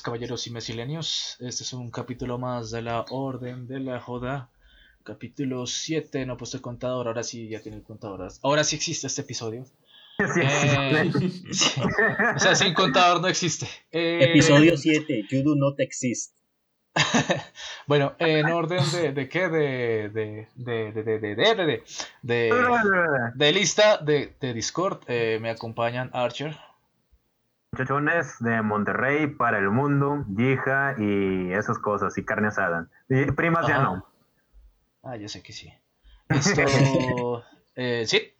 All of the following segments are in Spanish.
caballeros y mesilenios. Este es un capítulo más de la Orden de la Joda. Capítulo 7. No puse el contador, ahora sí ya tiene el contador. Ahora sí existe este episodio. Eh, o sea, sin contador no existe. Eh, episodio 7. You do not exist. bueno, en orden de, de qué? De, de, de, de, de, de, de lista de, Discord eh, me acompañan Archer. Muchachones de Monterrey para el mundo, Yija y esas cosas, y carne asada. Y primas ya no. Ah, yo sé que sí. Esto, eh, sí,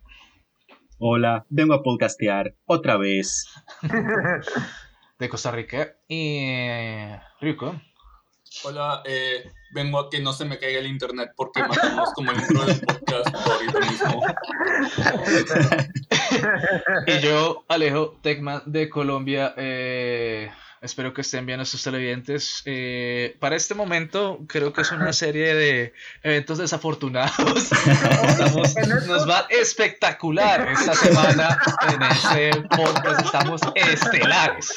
Hola, vengo a podcastear otra vez. de Costa Rica. Y eh, Ryuko. Hola, eh, vengo a que no se me caiga el internet porque matamos como el intro del podcast ahorita mismo. Y yo, Alejo Tecman de Colombia. eh, espero que estén bien nuestros televidentes. Eh, para este momento, creo que es una serie de eventos desafortunados. Estamos- nos va espectacular esta semana en este podcast. Estamos estelares.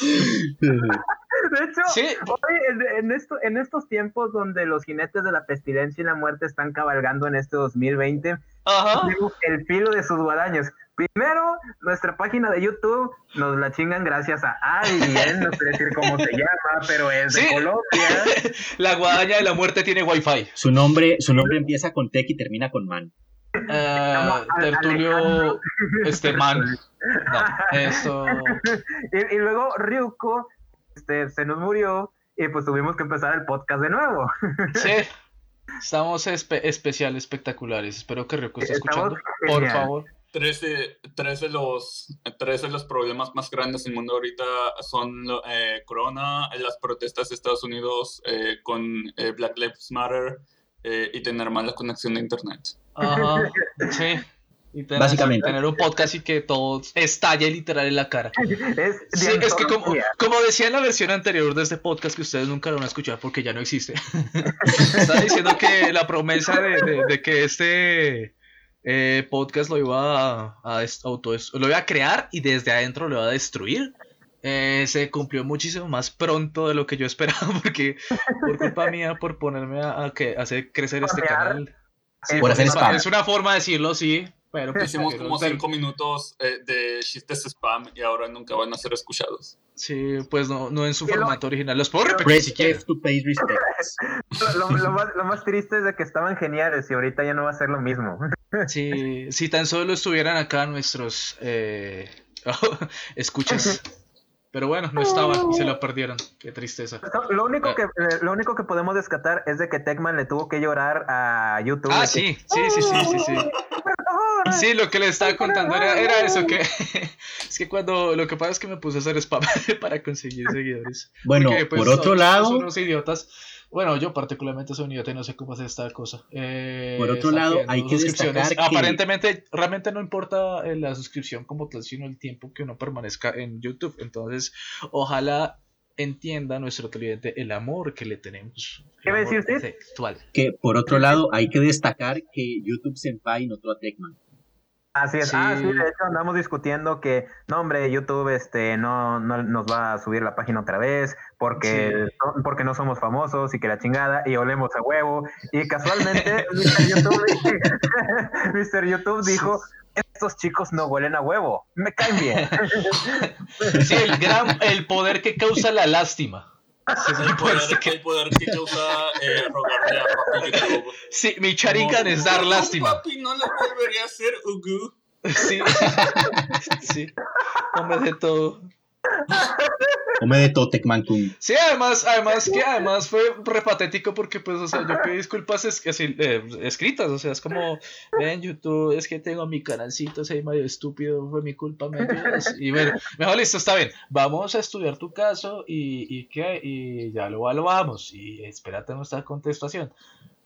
De hecho, Sí, hoy en, en esto, en estos tiempos donde los jinetes de la pestilencia y la muerte están cabalgando en este 2020, ajá. el filo de sus guadaños. Primero, nuestra página de YouTube nos la chingan gracias a alguien, no sé decir cómo se llama, pero es de Sí. Colombia. La guadaña de la muerte tiene wifi. Su nombre, su nombre empieza con Tech y termina con Man. Al- Tertulio este man. No, eso. Y, y luego Ryuko este, se nos murió y pues tuvimos que empezar el podcast de nuevo. Sí. Estamos espe- especial, espectaculares. Espero que Ryuko esté escuchando. Por favor. Tres de, tres de los, tres de los problemas más grandes del mundo ahorita son eh, Corona, eh, las protestas de Estados Unidos eh, con eh, Black Lives Matter eh, y tener mala conexión de internet. Ajá. Sí. Y tener, Básicamente. tener un podcast y que todo estalle literal en la cara. Es, Sí, es que como, como decía en la versión anterior de este podcast que ustedes nunca lo van a escuchar porque ya no existe. Estaba diciendo que la promesa de, de- de que este eh, podcast lo iba a, a des- autodest- lo iba a crear y desde adentro lo iba a destruir. eh, se cumplió muchísimo más pronto de lo que yo esperaba porque por culpa mía por ponerme a, a que hacer crecer este canal. Sí, Por hacer es- spam. Es una forma de decirlo, sí, pero pues, Hicimos como cinco minutos eh, de chistes spam y ahora nunca van a ser escuchados. Sí, pues no, no en su lo- formato original. Los puedo repetir si respects. Lo, lo más, lo más triste es de que estaban geniales y ahorita ya no va a ser lo mismo. Si, si tan solo estuvieran acá nuestros eh, escuchas. Pero bueno, no estaban y se lo perdieron. Qué tristeza. Lo único que, eh, lo único que podemos descatar es de que Techman le tuvo que llorar a YouTube. Ah, sí, sí, sí, sí, sí, sí. Sí, lo que le estaba contando era, era eso, que es que cuando lo que pasa es que me puse a hacer spam para conseguir seguidores. Bueno, Porque, pues, por otro son- lado, Son unos idiotas. Bueno, yo particularmente soy un idiota y no sé cómo hacer esta cosa. Eh, Por otro lado, hay que destacar que- Aparentemente, realmente no importa eh, la suscripción como tal, sino el tiempo que uno permanezca en YouTube. Entonces, ojalá entienda nuestro televidente el amor que le tenemos. ¿Qué iba a amor decir usted? intelectual. que por otro lado hay que destacar que YouTube Senpai notó a Techman. Así es. Sí. Ah, sí, de hecho andamos discutiendo que, no, hombre, YouTube este, no, no nos va a subir la página otra vez porque, porque no somos famosos y que la chingada y olemos a huevo. Y casualmente, Mr. YouTube, Mr. YouTube dijo, estos chicos no huelen a huevo, me caen bien. Sí, el gran el poder que causa la lástima. Es el poder que- el poder que causa eh, rogarle a papi YouTube. Sí, mi Sharingan es dar No, lástima. Papi, no lo volvería a hacer, Ugu. Sí, sí. Come de todo. Come de todo Techman Kun. Sí, además, además que además fue re patético porque pues, o sea, yo pedí disculpas es, así, eh, escritas, o sea, es como, ven YouTube, es que tengo mi canalcito, soy medio estúpido, fue mi culpa, me ayudas. Y bueno, mejor listo, está bien, vamos a estudiar tu caso y, y qué, y ya lo evaluamos y espérate nuestra contestación.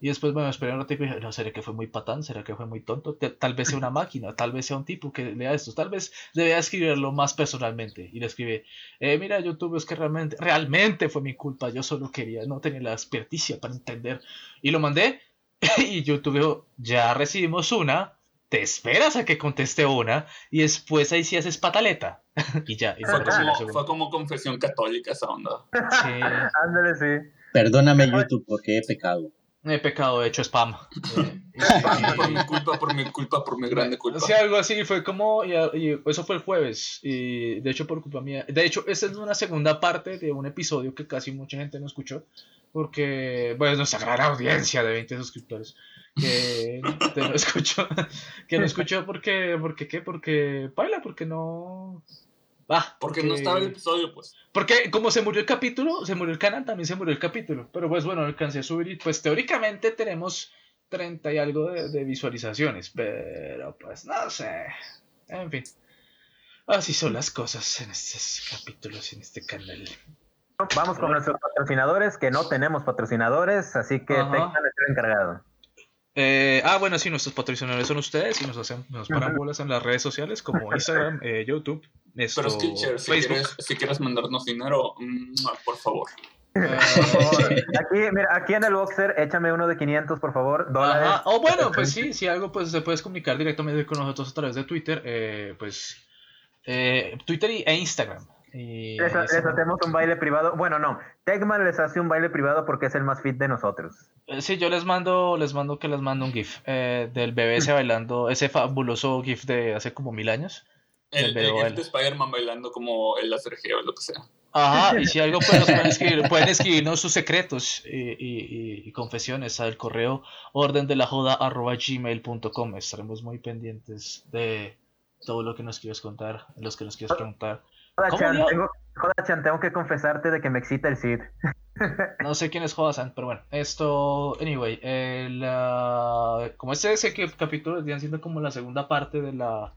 Y después me esperé un ratito y dije, no, ¿será que fue muy patán? ¿Será que fue muy tonto? Tal vez sea una máquina, tal vez sea un tipo que lea esto, tal vez debía escribirlo más personalmente. Y le escribí, eh, mira, YouTube, es que realmente, realmente fue mi culpa, yo solo quería, no tenía la experticia para entender. Y lo mandé, y YouTube dijo, ya recibimos una, te esperas a que conteste una y después ahí sí haces pataleta. y ya. Y Fue como, fue como confesión católica esa onda. Sí, Ándale, sí. Perdóname, YouTube, porque he pecado. He pecado, he hecho spam. Eh, y- Por mi culpa, por mi culpa, por mi grande culpa. Sí, algo así, fue como, y, y eso fue el jueves, y de hecho por culpa mía, de hecho esta es una segunda parte de un episodio que casi mucha gente no escuchó, porque, bueno, nuestra gran audiencia de 20 suscriptores, que te no escuchó, que no escuchó porque, porque, ¿qué? Porque, baila, porque no... Ah, Porque no estaba el episodio, pues. porque como se murió el capítulo, se murió el canal, también se murió el capítulo. Pero pues bueno, alcancé a subir y pues teóricamente tenemos 30 y algo de, de visualizaciones. Pero pues no sé. En fin. Así son las cosas en estos capítulos, en este canal. Vamos con nuestros patrocinadores, que no tenemos patrocinadores, así que es el encargado. Eh, ah, bueno, sí, nuestros patrocinadores son ustedes y nos hacen, nos paran bolas en las redes sociales como Instagram, eh, YouTube, Pero Skillshare, si Facebook. quieres, si quieres mandarnos dinero, mm, por favor. Por favor. Aquí, mira, aquí en el boxer, échame uno de 500, por favor, dólares. Ajá. O bueno, pues sí, si algo, pues se puedes comunicar directamente con nosotros a través de Twitter, eh, pues eh, Twitter y- e Instagram. Y Les, hacemos un baile privado. Bueno, no. Tecman les hace un baile privado porque es el más fit de nosotros. eh, sí, yo les mando, les mando que les mando un GIF eh, del bebé ese bailando, ese fabuloso GIF de hace como mil años. El, El el de Spider-Man bailando como el Acergeo o lo que sea. Ajá, y si algo pues nos pueden escribir, pueden escribirnos sus secretos y, y- y- confesiones al correo orden de la joda arroba gmail.com. Estaremos muy pendientes de todo lo que nos quieras contar, los que nos quieras preguntar. ¿Cómo Joda-chan, dio? tengo, que confesarte de que me excita el Cid. No sé quién es Jodasan, pero bueno, esto, anyway, el, ah, como este ese que- capítulo vendrían siendo como la segunda parte de la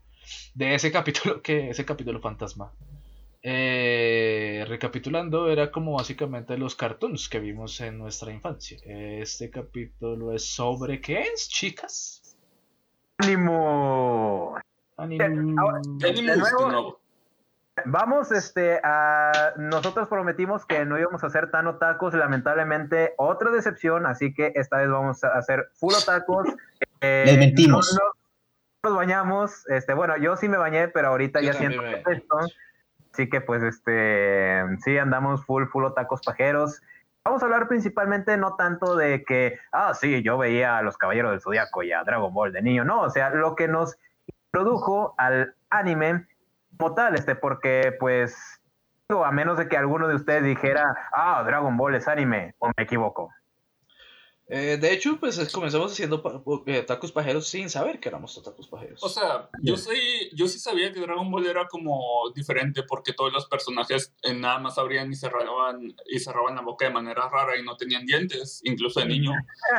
de ese capítulo que ese capítulo fantasma. Eh, recapitulando, era como básicamente los cartoons que vimos en nuestra infancia. Este capítulo es sobre qué es, chicas. ¡Ánimo! Anime. ahora- ¿Qué De animus nuevo- de nuevo? Vamos, este, a... Nosotros prometimos que no íbamos a hacer tan otakus, lamentablemente otra decepción, así que esta vez vamos a hacer full otakus. Eh, Les mentimos. No, no nos bañamos, este, bueno, yo sí me bañé, pero ahorita Yo ya siento me- esto. Así que pues, este, sí andamos full, full otakus pajeros. Vamos a hablar principalmente no tanto de que, ah, sí, yo veía a los Caballeros del Zodiaco y a Dragon Ball de niño, no, o sea, lo que nos introdujo al anime como tal, este, porque pues, digo, a menos de que alguno de ustedes dijera, ah, Dragon Ball es anime, o me equivoco. Eh, de hecho, pues es- comenzamos haciendo pa- eh, tacos pajeros sin saber que éramos tacos pajeros. O sea, yo soy, yo sí sabía que Dragon Ball era como diferente porque todos los personajes eh, nada más abrían y cerraban y cerraban la boca de manera rara y no tenían dientes, incluso de niño.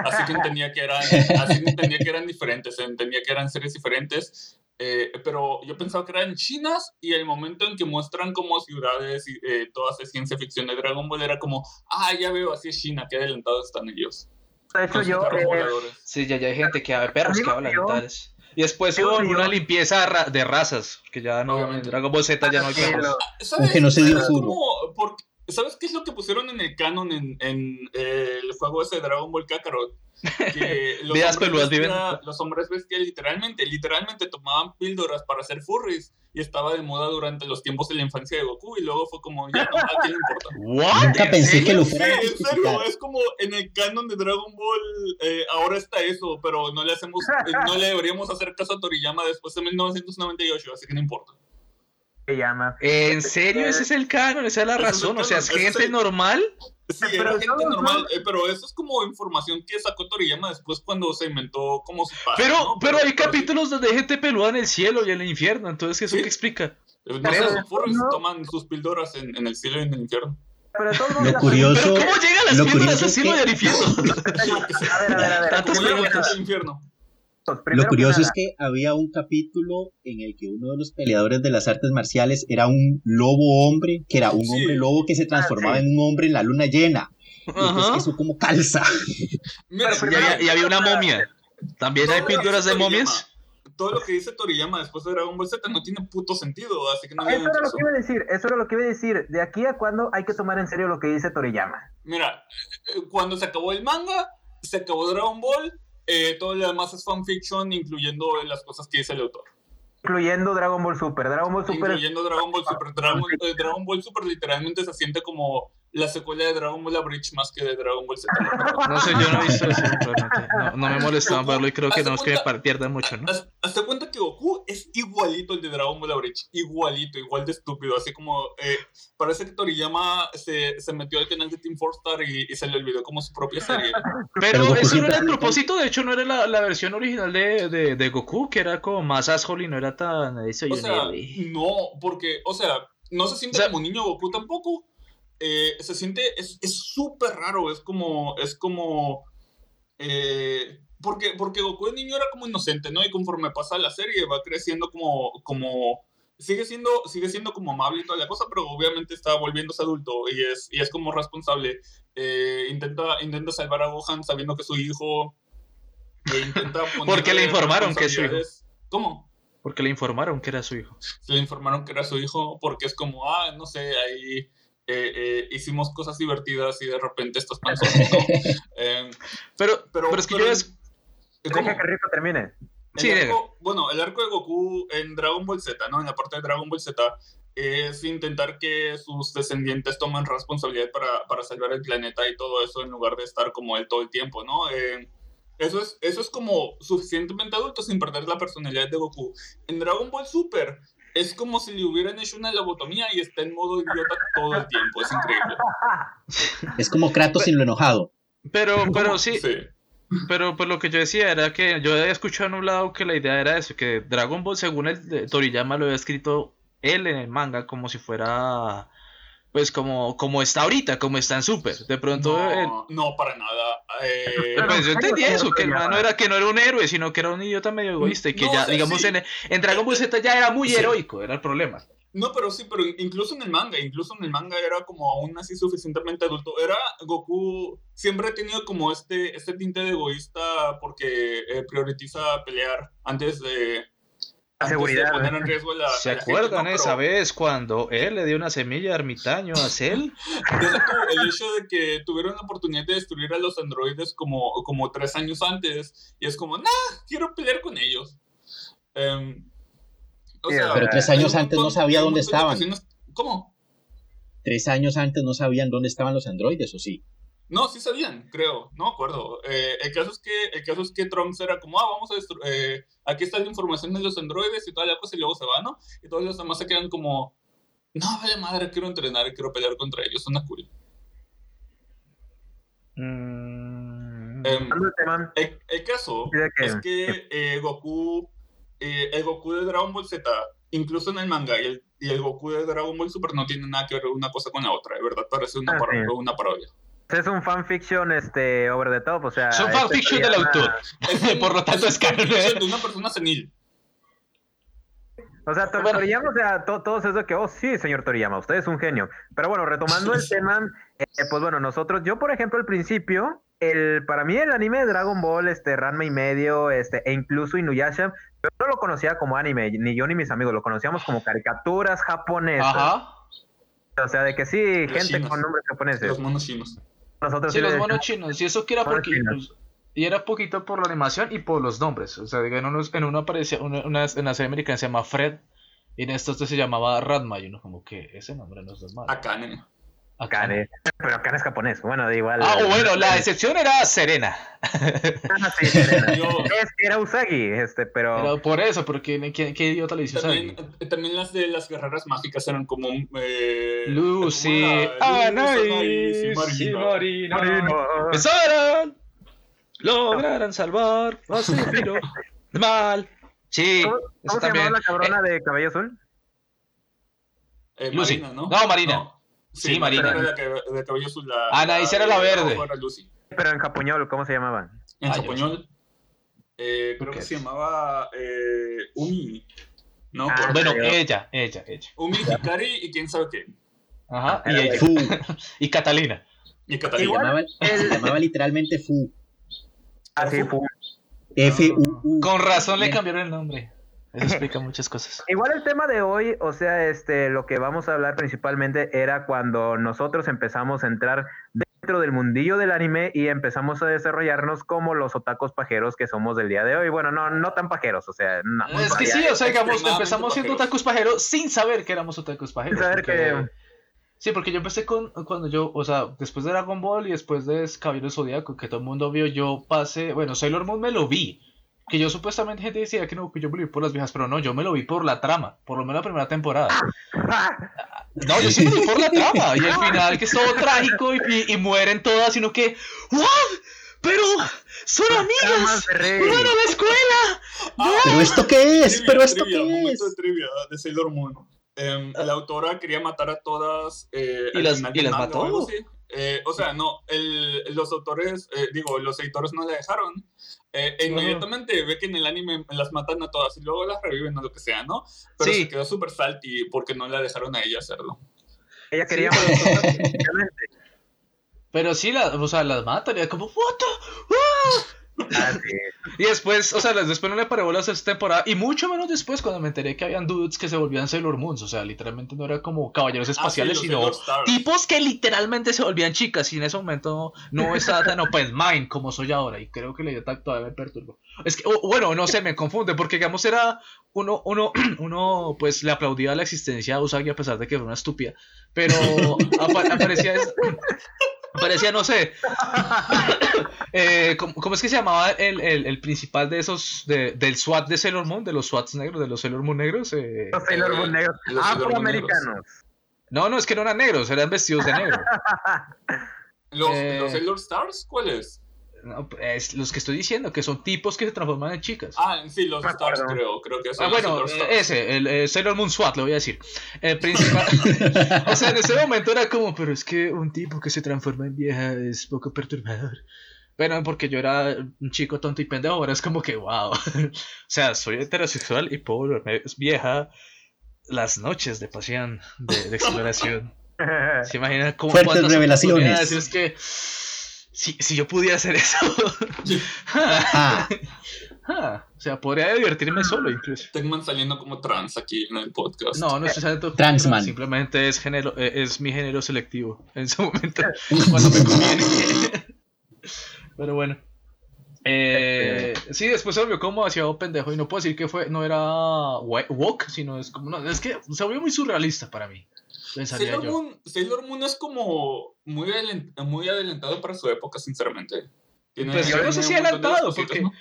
Así que entendía que eran, así que entendía que eran diferentes, entendía que eran series diferentes. eh, pero yo pensaba que eran chinas y el momento en que muestran como ciudades y eh, todas de ciencia ficción de Dragon Ball era como, ah, ya veo, así es China, qué adelantados están ellos. De hecho, yo, eh. Sí, ya, ya hay gente que habla, perros que hablan y tales. Y después hubo una limpieza ra- de razas, que ya no, Obviamente. Dragon Ball Z ya no hay sí, perros. que no se dio ¿Sabes furo. ¿Sabes qué es lo que pusieron en el canon en, en eh, el juego ese de Dragon Ball Kakarot? Que los, hombres peludas bestia, viven. los hombres bestia literalmente, literalmente tomaban píldoras para hacer furries y estaba de moda durante los tiempos de la infancia de Goku y luego fue como, ya no, ¿a quién le importa? ¿What? Nunca ¿En pensé que lo Sí, fuera a en serio, es como en el canon de Dragon Ball eh, ahora está eso, pero no le hacemos, eh, no le deberíamos hacer caso a Toriyama después de 1998, así que no importa. Se llama. ¿En serio? Ese es el canon, esa es la es razón. O sea, es gente el- normal. Sí, Pero era gente normal, eh, pero eso es como información que sacó Toriyama después cuando se inventó como su padre, Pero, ¿no? pero hay capítulos donde hay gente peluda en el cielo y en el infierno. Entonces, ¿eso Sí. qué explica? eh, no Pero- toman sus píldoras en, en el cielo y en el infierno. Pero Lo la- curioso- ¿Pero Eso- cómo llegan las píldoras al cielo y al infierno? A ver, a ver, a ver. Tantas ¿Cómo llegan preguntas. al infierno? Primero Lo curioso que es que había un capítulo en el que uno de los peleadores de las artes marciales era un lobo hombre, que era un Sí. hombre lobo que se transformaba Ah, sí. en un hombre en la luna llena. Y entonces eso como calza. Mira, Y había, y había una momia. También hay dice de momias. Todo lo que dice Toriyama después de Dragon Ball Z no tiene puto sentido, así que no Eso era lo que iba a decir, eso era lo que iba a decir. De aquí a cuándo hay que tomar en serio lo que dice Toriyama. Mira, eh, cuando se acabó el manga, se acabó Dragon Ball eh, todo lo demás es fanfiction, incluyendo las cosas que dice el autor. Incluyendo Dragon Ball Super. Dragon Ball Super Incluyendo Dragon Ball Super. Dragon, eh, Dragon Ball Super literalmente se siente como la secuela de Dragon Ball Bridge más que de Dragon Ball Z. No sé, yo no he visto eso realmente. No, no me molestaba verlo y creo que no es que pierda mucho, ¿no? Hazte cuenta que Goku es igualito al de Dragon Ball Bridge. Igualito, igual de estúpido. Así como eh, parece que Toriyama se, se metió al canal de Team Four Star y, y se le olvidó como su propia serie. Pero eso no era el propósito, de hecho no era la, la versión original de, de, de Goku, que era como más asshole y no era tan... Eso O sea, no porque, o sea, no se siente O sea- como niño Goku tampoco. Eh, se siente, es es súper raro, es como, es como, eh, porque, porque Goku de niño era como inocente, ¿no? Y conforme pasa la serie va creciendo como, como, sigue siendo, sigue siendo como amable y toda la cosa, pero obviamente está volviéndose adulto y es, y es como responsable. Eh, intenta, intenta salvar a Gohan sabiendo que su hijo. e intenta Porque le informaron que es su hijo. ¿Cómo? Porque le informaron que era su hijo. le informaron que era su hijo porque es como, ah, no sé, ahí eh, eh, hicimos cosas divertidas y de repente estos panzones, ¿no? Em, Pero, pero, pero, es que pero yo el- es... ¿cómo? Deja que Rico termine. El Sí, arco- bueno, el arco de Goku en Dragon Ball Z, ¿no? En la parte de Dragon Ball Z es intentar que sus descendientes tomen responsabilidad para, para salvar el planeta y todo eso en lugar de estar como él todo el tiempo, ¿no? Eh, eso, es, eso es como suficientemente adulto sin perder la personalidad de Goku. En Dragon Ball Super es como si le hubieran hecho una lobotomía y está en modo idiota todo el tiempo. Es increíble. Es como Kratos sin lo enojado. Pero, pero sí, pero pues lo que yo decía era que yo había escuchado en un lado que la idea era eso, que Dragon Ball según el de Toriyama lo había escrito él en el manga como si fuera pues como, como está ahorita, como está en Super. De pronto él- No, no, para nada. Eh, Pues yo entendí eso, que el Toriyama. man no era, que no era un héroe, sino que era un idiota medio egoísta y que No, ya, o sea, digamos, sí. en, en Dragon Ball Z ya era muy Sí. heroico, era el problema. No, pero sí, pero incluso en el manga, incluso en el manga era como aún así suficientemente adulto. Era Goku, siempre ha tenido como este, este tinte de egoísta porque eh, prioriza pelear antes de, antes de seguridad, poner ¿no? en riesgo la. ¿Se la acuerdan ¿no? esa vez cuando él le dio una semilla de ermitaño a Cell? el hecho de que tuvieron la oportunidad de destruir a los androides como, como tres años antes y es como, nah, quiero pelear con ellos. Em, o Sí, sea, pero tres años antes no sabía dónde estaban. ¿Cómo? Tres años antes no sabían dónde estaban los androides, ¿o sí? No, sí sabían, creo, no me acuerdo. Eh, el, caso es que, el caso es que Trunks era como, ah, vamos a destruir, aquí está la información de los androides y toda la cosa y luego se va, ¿no? Y todos los demás se quedan como, no, vaya madre, quiero entrenar y quiero pelear contra ellos, suena cool. Mm, Em, el, el caso que- es que eh, Goku, eh, el Goku de Dragon Ball Z, incluso en el manga y el, y el Goku de Dragon Ball Super no tienen nada que ver una cosa con la otra, de verdad parece una, Ah, sí. una parodia. Es un fanfiction este, over the top, o sea... Son este fanfiction del autor. Es un- Por lo tanto, un es canon. de una persona senil. O sea, Tor- Bueno. Toriyama, o sea, to- todos es de que, oh, sí, señor Toriyama, usted es un genio. Pero bueno, retomando el tema, eh, pues bueno, nosotros, yo por ejemplo al principio, el, para mí el anime de Dragon Ball, este, Ranma y medio, este, e incluso Inuyasha, yo no lo conocía como anime, ni yo ni mis amigos, lo conocíamos como caricaturas japonesas. Ajá. O sea, de que sí, Los gente chinos. con nombres japoneses. Los monos chinos. Nosotros Sí, sí los monos chinos. Y eso que era porque. pues, y era poquito por la animación y por los nombres. O sea, en, unos, en uno aparecía. Una, una- en la serie americana se llama Fred. Y en esto este se llamaba Radma. Y uno, como que ese nombre no es normal. Akane. Akane. Pero Akane es japonés. Bueno, da igual. Ah, o bueno, la excepción era Serena. Ah, sí, Serena. Yo- es que era Usagi, este, pero... Pero por eso, porque ¿qué, qué idiota le hizo También, Usagi? eh, también las de las guerreras mágicas eran como eh, Lucy, Marina. Marina. Empezaron. Lograran salvar a Sephiroth del mal. Sí, ¿Cómo, cómo se también. llamaba la cabrona de cabello azul? Eh, Lucy. Marina, ¿no? No, Marina. Sí, Marina. Era la que, de cabello azul. La, Anaís era la verde. era Lucy. Pero en japonés, ¿cómo se llamaba? En Ah, español, eh, creo que se llamaba eh, Umi. No, Ah, Por- Bueno, ella, ella, ella. Umi, Hikari y quién sabe qué. Ajá, y Era ella. Fu. Y Catalina. Y Se Catalina. Igual- llamaba, se llamaba literalmente Fu. Ah, sí, fu- F-U-U. Con razón le cambiaron el nombre. Eso explica muchas cosas. Igual el tema de hoy, o sea, este, lo que vamos a hablar principalmente era cuando nosotros empezamos a entrar de dentro del mundillo del anime y empezamos a desarrollarnos como los otacos pajeros que somos del día de hoy. Bueno, no, no tan pajeros, o sea, no. Es que sí, o sea, digamos, empezamos siendo otakus pajeros sin saber que éramos otakus pajeros. Sin saber porque- que- Sí, porque yo empecé con cuando yo, o sea, después de Dragon Ball y después de Caballero Zodíaco, que todo el mundo vio, yo pasé, bueno, Sailor Moon me lo vi. Que yo supuestamente gente decía que no, que yo me lo vi por las viejas, pero no, yo me lo vi por la trama, por lo menos la primera temporada. No, yo sí me lo vi por la trama. Y el final que es todo trágico y, y- y mueren todas, sino que, ¡What! Pero son amigas. Tramas de rey. ¡Fueron a la escuela! ¿Pero esto qué es? Trivia, ¿Pero esto trivia, qué momento es? de trivia de Sailor Moon. Em, la autora quería matar a todas. eh, ¿Y las- y las o algo mató? Eh, o sea, no, el- los autores, eh, digo, los editores no la dejaron. Eh, e inmediatamente ve que en el anime las matan a todas y luego las reviven o lo que sea, ¿no? Pero Sí. se quedó súper salty porque no la dejaron a ella hacerlo. Ella quería Sí. Pero sí, la, o sea, las matan y era como, ¿What the? ¡Ah! Ah. Y después, o sea, después no le paré bolas esta temporada. Y mucho menos después cuando me enteré que habían dudes que se volvían Sailor Moons. O sea, literalmente no era como caballeros Ah, sí, espaciales, sino tipos que literalmente se volvían chicas. Y en ese momento no estaba tan open mind como soy ahora. Y creo que le dio todavía me perturbó. Es que, o- bueno, no sé, me confunde. Porque, digamos, era uno, uno, uno, pues le aplaudía la existencia a Usagi a pesar de que era una estúpida. Pero apa- aparecía. es- Parecía, no sé. eh, ¿cómo, cómo es que se llamaba el, el, el principal de esos. De, del SWAT de Sailor Moon? De los SWATs negros, de los Sailor Moon negros. eh, Los Sailor Moon negros. Los Sailor Moon Afroamericanos. No, no, es que no eran negros, eran vestidos de negro. ¿Los, Eh, ¿Los Sailor Stars? ¿Cuáles? No, es los que estoy diciendo, que son tipos que se transforman en chicas. Ah, sí, los Me Stars creo. Creo que son Ah, los bueno, eh, Stars. ese, el, eh, Sailor Moon SWAT, le voy a decir. El principal. o sea, en ese momento era como, pero es que un tipo que se transforma en vieja es poco perturbador. Pero porque yo era un chico tonto y pendejo, ahora es como que, wow. o sea, soy heterosexual y puedo volverme vieja las noches de pasión, de, de exploración. ¿Se imaginan cómo Fuertes cuántas revelaciones. Es que si, si yo pudiera hacer eso, Ah, ah, o sea, podría divertirme solo incluso. Tegman saliendo como trans aquí en el podcast. No, no estoy saliendo como Transman. trans, Simplemente es género, eh, es mi género selectivo en ese momento cuando me conviene. Pero bueno. Eh, sí, después se volvió como demasiado pendejo y no puedo decir que fue, no era woke, sino es como, no, es que se volvió muy surrealista para mí. Pensaría Sailor yo. Moon, Sailor Moon es como muy, adelen- muy adelantado para su época, sinceramente. Tiene- Pues yo no sé si adelantado, cositas, porque ¿no?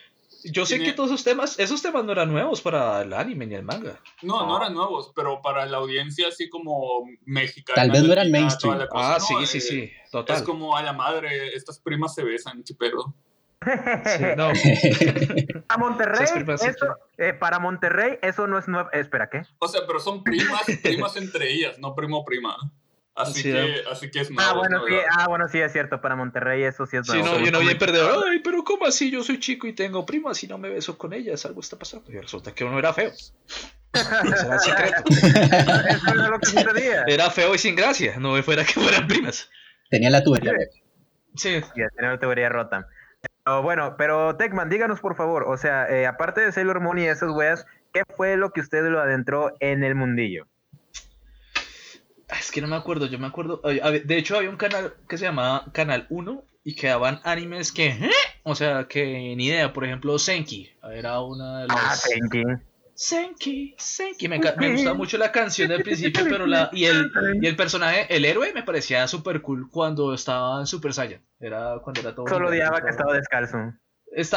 yo sé tiene- que todos esos temas, esos temas no eran nuevos para el anime ni el manga. No, no eran nuevos, pero para la audiencia así como mexicana. Tal vez no eran mainstream. toda la cosa, Ah, ¿no? sí, Eh, sí, sí, total. Es como a la madre, estas primas se besan, pedo. Sí, no. A Monterrey, sí eso, eh, para Monterrey, eso no es nuevo. eh, espera, ¿qué? O sea, pero son primas, primas entre ellas, no primo-prima. Así, Sí, que, así que es nuevo. Ah, bueno, ¿no? sí, ah, bueno, sí, es cierto. Para Monterrey, eso sí es Sí, nuevo. no, yo no bien perdedor. Ay, pero ¿cómo así? Yo soy chico y tengo primas y no me beso con ellas. Algo está pasando. Y resulta que uno era feo. Ese era el secreto. Eso era lo que sucedía. Era feo y sin gracia. No fuera que fueran primas. tenía la tubería. Sí. Ya, tenía una teoría rota. Pero bueno, pero Tecman, díganos por favor, o sea, eh, aparte de Sailor Moon y esas weas, ¿qué fue lo que usted lo adentró en el mundillo? Ah, Es que no me acuerdo. Yo me acuerdo. De hecho, había un canal que se llamaba Canal 1 y que daban animes que. ¿eh? O sea, que ni idea. Por ejemplo, Senki. Era una de las. Ah, Tenki. Senki, Senki. Me, me gustaba mucho la canción del principio, pero la. Y el, y el personaje, el héroe, me parecía súper cool cuando estaba en Super Saiyan. Era cuando era todo. Solo odiaba que estaba descalzo.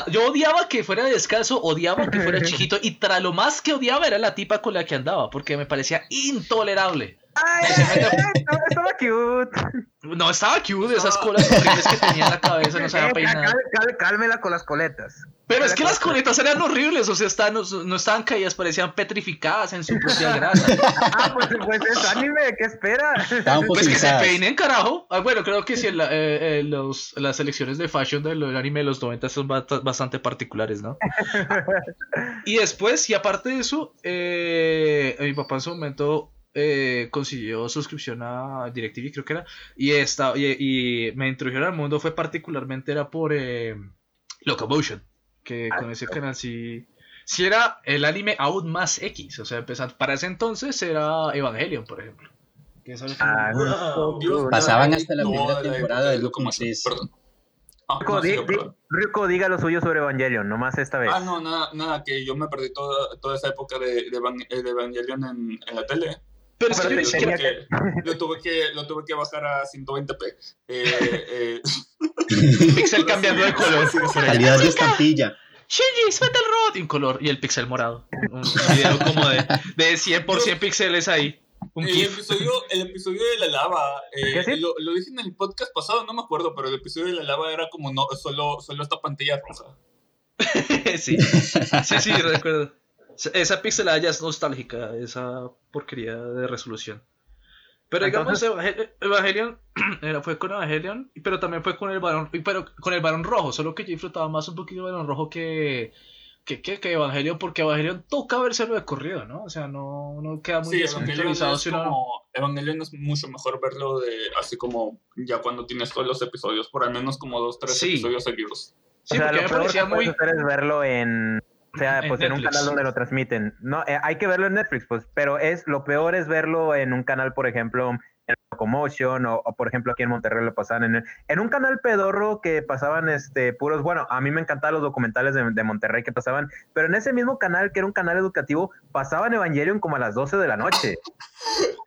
Yo odiaba que fuera descalzo, odiaba que fuera chiquito y tras lo más que odiaba era la tipa con la que andaba, porque me parecía intolerable. ¡Ay, Se mete- estaba, estaba cute! No estaba cute, esas colas horribles que tenía en la cabeza, no Eh, sabía cal- peinar. cal- cal- cálmela con las coletas. Pero es que las coletas eran horribles, o sea, estaban- no, no estaban caídas, parecían petrificadas en su propia grasa. Ah, pues, pues es anime, ¿qué espera? Estaban Pues que se peinen, carajo. Ah, bueno, creo que sí, la- eh, eh, los, las selecciones de fashion del anime de los 90 son bast- bastante particulares, ¿no? y después, y aparte de eso, eh, mi papá en su momento eh, consiguió suscripción a DirecTV, creo que era, y, esta, y, y me introdujeron al mundo, fue particularmente, era por eh, Locomotion, que con ese canal sí... Sí era el anime aún más X, o sea, empezando, para ese entonces era Evangelion, por ejemplo. Que Ah, como, wow. Dios, Pasaban hasta la no, primera temporada de Locomotion. Perdón. Ah, no, di- di-. Ryuko, diga lo suyo sobre Evangelion, nomás esta vez. Ah, no, nada, nada, que yo me perdí toda, toda esa época de, de Evangelion en, en la tele. Pero es que yo lo, tuve que, lo tuve que bajar a 120p. Eh, eh, Pixel cambiando de color. Calidad de estampilla. Shinji, suelta el robot. Y un color. Y el pixel morado. Un, un video como de, de 100 por 100 píxeles ahí. Un El episodio, el episodio de la lava, eh, lo, lo dije en el podcast pasado, no me acuerdo, pero el episodio de la lava era como no, solo, solo esta pantalla roja. sí. Sí, sí, recuerdo. Esa pixelada ya es nostálgica, esa porquería de resolución. Pero digamos, Evangel- Evangelion era- fue con Evangelion, pero también fue con el varón, pero con el varón rojo, solo que yo disfrutaba más un poquito el varón rojo que, que, que, que Evangelion, porque Evangelion toca verselo de corrido, ¿no? O sea, no, no queda muy Sí, Evangelion descontextualizado es, si uno- como, Evangelion es mucho mejor verlo de así como ya cuando tienes todos los episodios, por al menos como dos, tres Sí. episodios seguidos. Sí, o sea, porque lo me peor parecía muy... hacer es verlo en, o sea, pues en un canal donde lo transmiten. No, eh, hay que verlo en Netflix, pues, pero es lo peor es verlo en un canal, por ejemplo, en Locomotion o, o, por ejemplo aquí en Monterrey lo pasaban en, en un canal pedorro que pasaban este puros, bueno, a mí me encantaban los documentales de, de Monterrey que pasaban, pero en ese mismo canal que era un canal educativo pasaban Evangelion como a las 12 de la noche.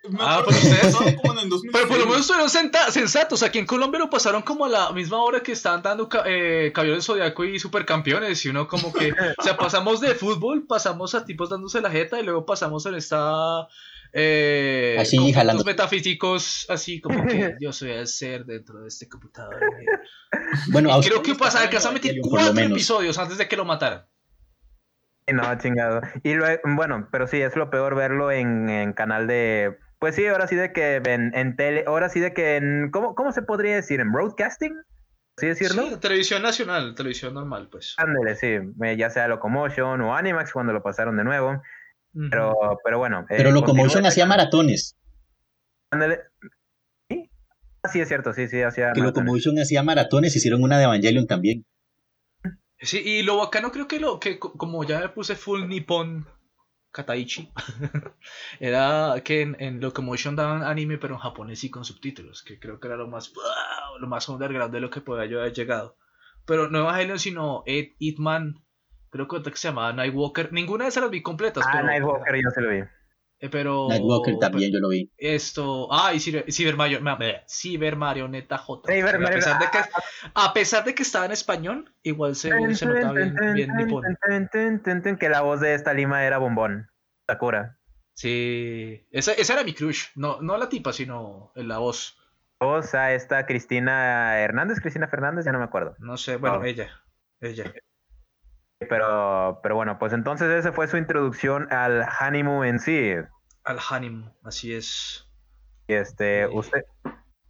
Me Ah, pero ustedes- pasaba como en el 2006. Pero por lo menos senta- sensatos. Aquí en Colombia lo pasaron como a la misma hora que estaban dando eh, Caballero del Zodiaco y Supercampeones. Y uno como que, o sea, pasamos de fútbol, pasamos a tipos dándose la jeta y luego pasamos en esta... Eh, Así, jalando. metafísicos, así como que yo soy el ser dentro de este computador. Bueno, a Y creo que pasa, alcanzó a meter lo cuatro episodios antes de que lo mataran. No, chingado. Y luego, bueno, pero sí, es lo peor verlo en, en canal de. Pues sí, ahora sí de que en, en tele, ahora sí de que en. ¿cómo, ¿Cómo se podría decir? ¿En broadcasting? ¿Sí decirlo? Sí, televisión nacional, televisión normal, pues. Ándele, sí, eh, ya sea Locomotion o Animax cuando lo pasaron de nuevo. Pero, pero bueno. eh, Pero Locomotion continúa. hacía maratones. ¿Sí? Ah, sí, es cierto, sí, sí, hacía. Que maratones. Locomotion hacía maratones, hicieron una de Evangelion también. Sí, y lo bacano creo que lo que co- como ya me puse full nippon Kataichi, era que en, en Locomotion daban anime pero en japonés y con subtítulos, que creo que era lo más ¡wow! lo más underground de lo que podía yo haber llegado. Pero no Evangelion sino Ed Hitman, creo que otra que se llamaba Nightwalker, ninguna de esas las vi completas, Ah, pero, Nightwalker, yo se lo vi. eh, pero Nightwalker también, yo lo vi. esto, ah, y Ciber, Ciber, Mario- ma- bleh, Ciber Marioneta J. Ciber a, pesar de que, a pesar de que estaba en español, igual se, se notaba bien, bien tun, tun, Que la voz de esta Lima era bombón. Sakura. Sí, esa, esa era mi crush, no, no la tipa, sino la voz. Voz a esta Cristina Hernández, Cristina Fernández, ya no me acuerdo. No sé, bueno, No. ella, ella. Pero, pero bueno, pues entonces esa fue su introducción al Hanimu en sí. Al Hanim, así es. Y este, Sí. usted.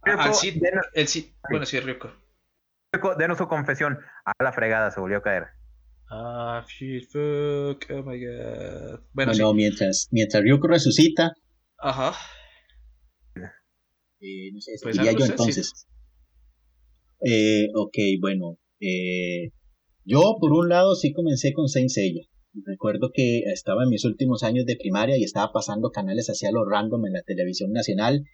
Al Cid, denos, el Cid, bueno, sí, rico. denos su confesión. A la fregada se volvió a caer. Ah, shit, fuck, oh my god. Bueno, Bueno, sí. mientras, mientras Ryuko resucita, Ajá. eh, no sé, Pues hágalo yo entonces. Eh, ok, bueno. eh, yo, por un lado, sí comencé con Saint Seiya. Recuerdo que estaba en mis últimos años de primaria y estaba pasando canales hacia lo random en la televisión nacional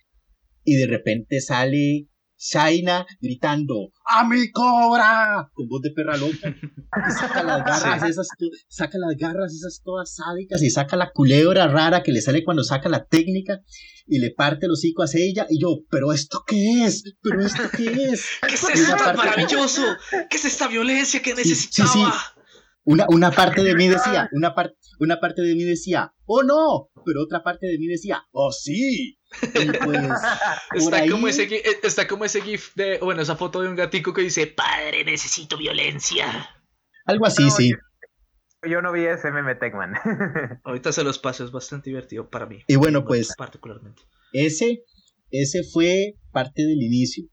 y de repente sale Shaina gritando ¡A mi cobra! con voz de perra loca y saca las garras esas saca las garras esas todas sádicas y saca la culebra rara que le sale cuando saca la técnica y le parte el hocico a ella y yo ¿pero esto qué es? ¿pero esto qué es? ¿Qué es esto maravilloso? ¿Qué es esta violencia que sí, necesitaba? sí. Una, una parte de mí decía, una, par- una parte de mí decía, oh no, pero otra parte de mí decía, oh sí. Y pues, Está ahí, como, ese, eh, está como ese gif de, bueno, esa foto de un gatico que dice, padre, necesito violencia. algo así, sí. Yo no vi ese meme Tecman. Ahorita se los paso, es bastante divertido para mí. Y bueno, pues, Particularmente. ese, ese fue parte del inicio.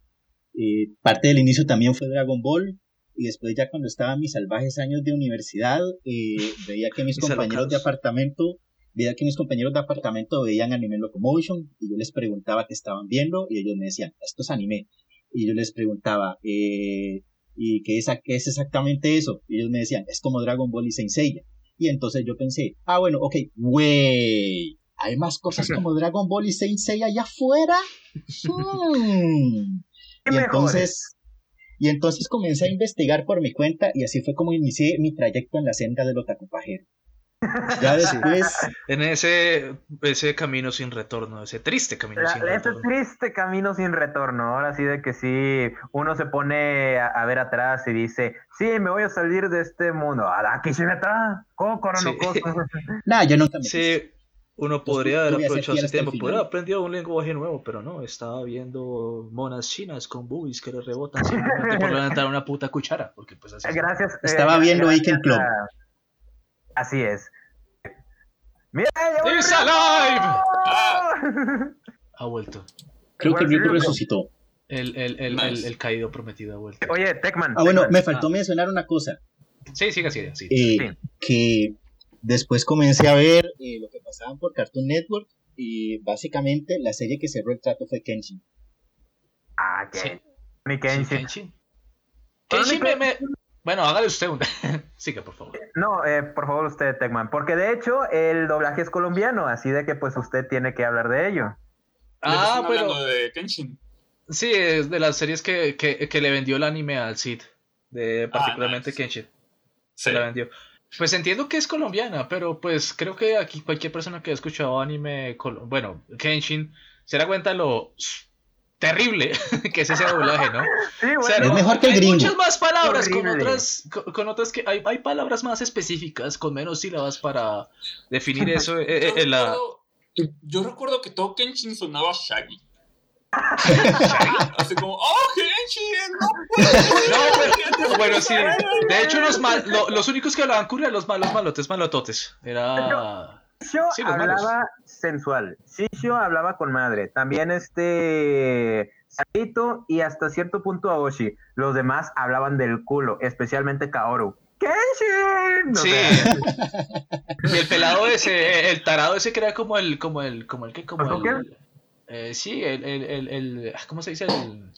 Eh, parte del inicio también fue Dragon Ball. Y después ya cuando estaba en mis salvajes años de universidad, eh, veía que mis compañeros de apartamento, veía que mis compañeros de apartamento veían anime locomotion y yo les preguntaba qué estaban viendo y ellos me decían, esto es anime. Y yo les preguntaba, eh, ¿y qué es, qué es exactamente eso? Y ellos me decían, es como Dragon Ball y Saint Seiya. Y entonces yo pensé, ah, bueno, ok, wey, ¿Hay más cosas como Dragon Ball y Saint Seiya allá afuera? Hmm. Y entonces, y entonces comencé a investigar por mi cuenta y así fue como inicié mi trayecto en la senda del otaku pajero. Ya después. En ese, ese camino sin retorno, ese triste camino La- sin ese retorno. triste camino sin retorno. Ahora sí de que sí, uno se pone a, a ver atrás y dice, sí, me voy a salir de este mundo. Araki Shinata, Kokoro no Sí. Nada, yo nunca me quise. Sí, uno podría haber aprovechado ese tiempo, podría haber aprendido un lenguaje nuevo, pero no, estaba viendo monas chinas con boobies que le rebotan simplemente por levantar una puta cuchara, porque pues así es. Gracias. Estaba eh, viendo Aiken Club. a- Así es. ¡Mira! ¡It's alive! Ah. Ha vuelto. Creo que Ryuko resucitó. El, el, el, Nice. el, el caído prometido ha vuelto. Oye, Tecman. Ah, bueno, me faltó mencionar una cosa. Sí, sigue así, sí. eh, Sí. que después comencé a ver eh, lo que pasaban por Cartoon Network y básicamente la serie que cerró el trato fue Kenshin. Ah, Sí. mi Sí, Kenshin. Kenshin. Kenshin me, me- Bueno, hágale usted un... Siga, por favor. No, eh, por favor usted, Tecman, porque de hecho el doblaje es colombiano, así de que pues usted tiene que hablar de ello. Ah, ¿De pero... de Kenshin? Sí, es de las series que, que, que le vendió el anime al Cid. De particularmente nice. Kenshin. Sí. Se la vendió. Pues entiendo que es colombiana, pero pues creo que aquí cualquier persona que ha escuchado anime, bueno, Kenshin, se da cuenta lo terrible que es ese doblaje, ¿no? Sí, O sea, bueno. Es no, mejor que el hay gringo. muchas más palabras con otras, con, con otras que hay, hay palabras más específicas con menos sílabas para definir eso. eh, eh, Yo, eh, la- recuerdo, yo recuerdo que todo Kenshin sonaba Shaggy. Así como, ¡Oh, Kenshin! ¡No puedo! No, bueno, sí. De hecho, los, mal- lo- los únicos que hablaban cool eran los malos malotes, malototes. Era. Shisho Sí, hablaba sensual. Shisho hablaba con madre. También este Saito y hasta cierto punto Aoshi. Los demás hablaban del culo, especialmente Kaoru. ¡Kenshin! Sí. Y el pelado ese, el tarado ese que era como el, como el, como el que, como ¿Como el. Eh, sí, el, el, el, el- ¿cómo se dice? El,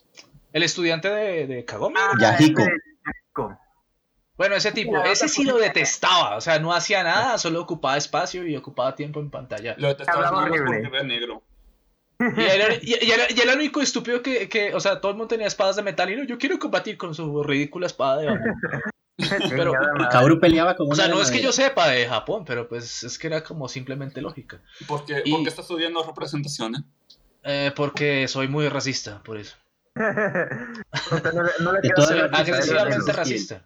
el estudiante de, de Kagome. Yahiko. Bueno, ese tipo, ese sí lo detestaba, o sea, no hacía nada, solo ocupaba espacio y ocupaba tiempo en pantalla. Lo detestaba porque era negro. Y era, y- y era- y era el único estúpido que, que, o sea, todo el mundo tenía espadas de metal y no, yo quiero combatir con su ridícula espada de bambú. Pero-. Kaoru peleaba con O sea, no es que yo sepa de Japón, pero pues es que era como simplemente lógica. ¿Por qué, Y- por qué estás estudiando representación? eh? Eh, porque soy muy racista, por eso. No le- no le Agresivamente racista.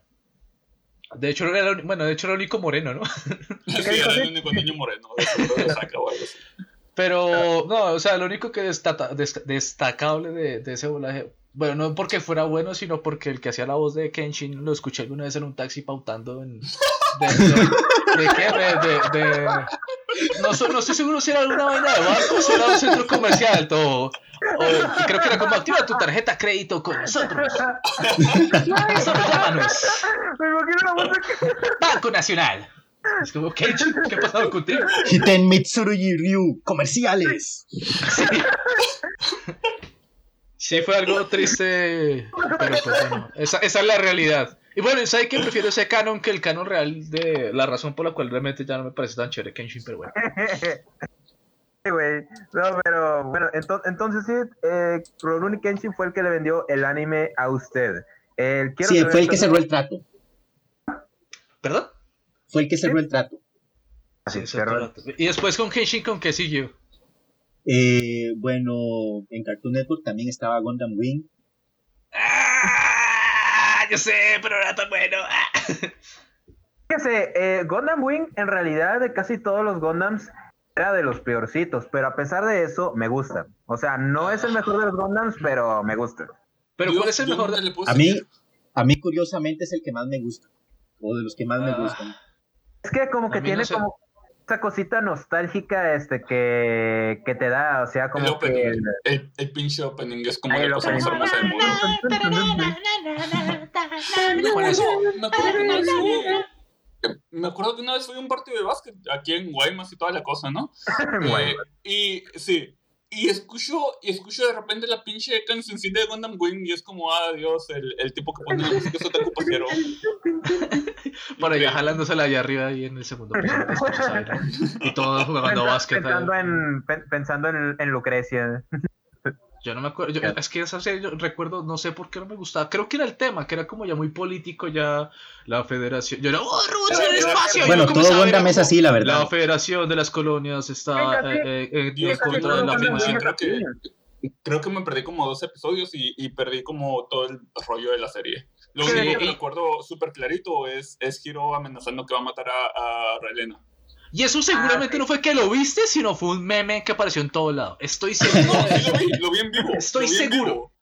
De hecho, era bueno, de hecho era el único moreno, ¿no? Sí, era el único niño moreno. de seguro de saca o algo así. Pero, no, o sea, lo único que destata- dest- destacable de, de ese doblaje, bueno, no porque fuera bueno, sino porque el que hacía la voz de Kenshin lo escuché alguna vez en un taxi pautando en... ¿De, de, de qué? De, de, de- no, so- no estoy seguro si era alguna vaina de bancos o era un centro comercial, todo. O, creo que era como activa tu tarjeta crédito con nosotros. Llámanos. Voz de que- Banco Nacional. Es como, Kenshin, ¿qué ha pasado contigo? Hiten Mitsurugi Ryu, comerciales. Sí. Sí, fue algo triste, pero pues bueno, esa, esa es la realidad. Y bueno, ¿sabes qué? Prefiero ese canon que el canon real de la razón por la cual realmente ya no me parece tan chévere Kenshin, pero bueno. Sí, güey. No, pero bueno, ento- entonces sí, eh, Rurouni Kenshin fue el que le vendió el anime a usted. El, quiero Sí, fue el que cerró el trato. ¿Perdón? Fue el que cerró el trato. Sí, Sí, cerró. el rato. Y después con Kenshin, ¿con qué siguió? Eh, bueno, en Cartoon Network también estaba Gundam Wing. ¡Ah! Yo sé, pero era tan bueno. Fíjese, eh, Gundam Wing, en realidad, de casi todos los Gundams, era de los peorcitos, pero a pesar de eso, me gusta. O sea, no es el mejor de los Gundams, pero me gusta. Pero Yo- ¿cuál es el mejor? de- puse A mí, a mí curiosamente es el que más me gusta. O de los que más me Ah. gustan. Es que como que tiene no sé. como esa cosita nostálgica este que, que te da, o sea, El como que... opening, el, el pinche opening es como el la cosa más opening. hermosa del mundo. Me acuerdo que una vez fui- me acuerdo que una vez fui a un partido de básquet aquí en Guaymas y toda la cosa, ¿no? Eh, y sí, y escucho, y escucho de repente la pinche cancioncita de Gundam Wing y es como, ah, Dios, el, el tipo que pone la música es Otaku Pajero. Por allá jalándosela allá arriba ahí en el segundo piso. Y todos jugando básquet. ahí. Pensando, en, pen- pensando en, en Lucrecia. Yo no me acuerdo, yo- es que esa serie yo recuerdo, no sé por qué no me gustaba, creo que era el tema, que era como ya muy político ya la federación, yo era, ¡oh, Rusia, el espacio! Y Bueno, yo todo Gundam es como así, la La verdad. federación de las colonias está eh, eh, en contra de la afirmación. Creo que, creo que me perdí como dos episodios y, y perdí como todo el rollo de la serie. Lo único que recuerdo súper clarito es, es Hiro amenazando que va a matar a, a Relena. Y eso seguramente sí. no fue que lo viste, sino fue un meme que apareció en todo lado. Estoy No, seguro. sí lo vi, lo vi en vivo. Estoy lo vi en seguro. vivo.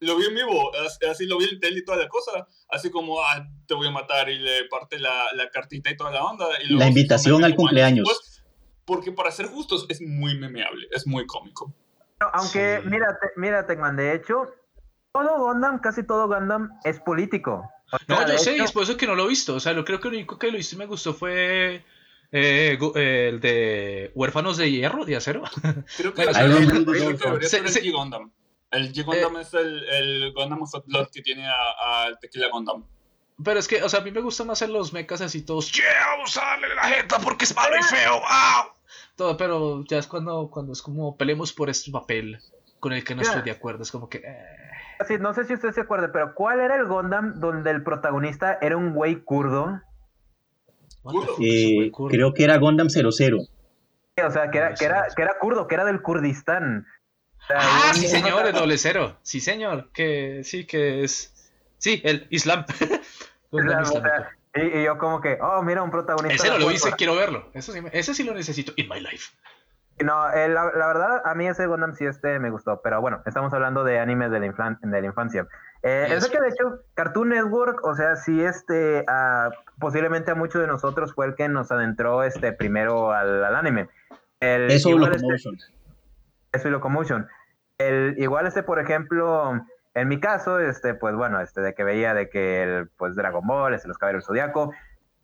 Lo vi en vivo, as- así lo vi en tele y toda la cosa, así como, ah, te voy a matar y le parte la, la cartita y toda la onda. Y La invitación al cumpleaños. años después, porque para ser justos es muy memeable, es muy cómico. No, aunque, Sí. mira, te- mira, Tecman, de hecho, todo Gundam, casi todo Gundam es político. O sea, No, yo sé, y hecho, es por eso que no lo he visto. O sea, lo creo que lo único que lo hice y me gustó fue eh, gu- eh, el de Huérfanos de Hierro, de Acero. Creo que, Bueno, Man que Gundam. debería Se- ser el G-Gundam. El G-Gundam es el, el Gundam Blood que tiene a- al Tequila Gundam. Pero es que, o sea, a mí me gusta más en los mechas así todos. ¡Yeah! Vamos a darle la jeta porque es malo y feo. ¡Au! Todo, pero ya es cuando, cuando es como peleemos por este papel con el que no estoy de acuerdo. Es como que. eh. sí, no sé si usted se acuerda, pero ¿cuál era el Gundam donde el protagonista era un güey kurdo? Eh, creo que era Gundam 00. O sea, que era, que era, que era kurdo, que era del Kurdistán. O sea, Ah, sí, señor, el doble cero. Sí, señor. Que sí, que es. Sí, el Islam. o sea, y, y yo como que, oh, mira, un protagonista. Ese no lo hice, quiero verlo. Eso sí, ese sí lo necesito in my life. No, eh, la, la verdad, a mí ese Gundam sí este me gustó, pero bueno, estamos hablando de animes de la, inflan- de la infancia. Eh, es que de hecho, Cartoon Network, o sea, sí, este, posiblemente a muchos de nosotros fue el que nos adentró este, primero al, al anime. El, Eso igual este- Locomotion. eso y Locomotion. El, igual este, por ejemplo, en mi caso, este, pues bueno, este, de que veía de que el, pues Dragon Ball, este, los Caballeros Zodiaco,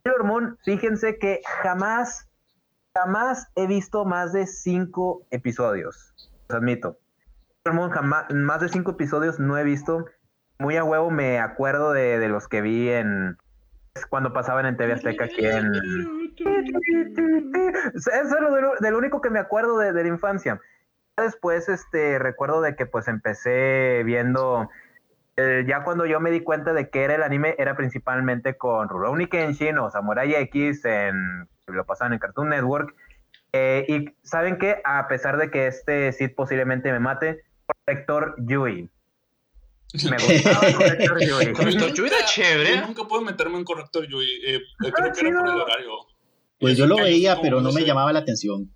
Sailor Moon, fíjense que jamás, jamás he visto más de cinco episodios, los admito. Jamás, más de cinco episodios no he visto. Muy a huevo me acuerdo de, los que vi en, cuando pasaban en TV Azteca aquí en... Eso es lo del, del único que me acuerdo de, de la infancia. Después, este, recuerdo de que pues empecé viendo, eh, ya cuando yo me di cuenta de que era el anime, era principalmente con Rurouni Kenshin o Samurai X, en, lo pasaban en Cartoon Network. Eh, y saben que a pesar de que este Sid posiblemente me mate, Corrector Yui. Me gustaba Corrector Yui. Corrector Yui era chévere. Yo nunca pude meterme en Corrector Yui. eh, eh, creo Ah, que era por el horario. Pues yo lo veía, pero no me llamaba la atención.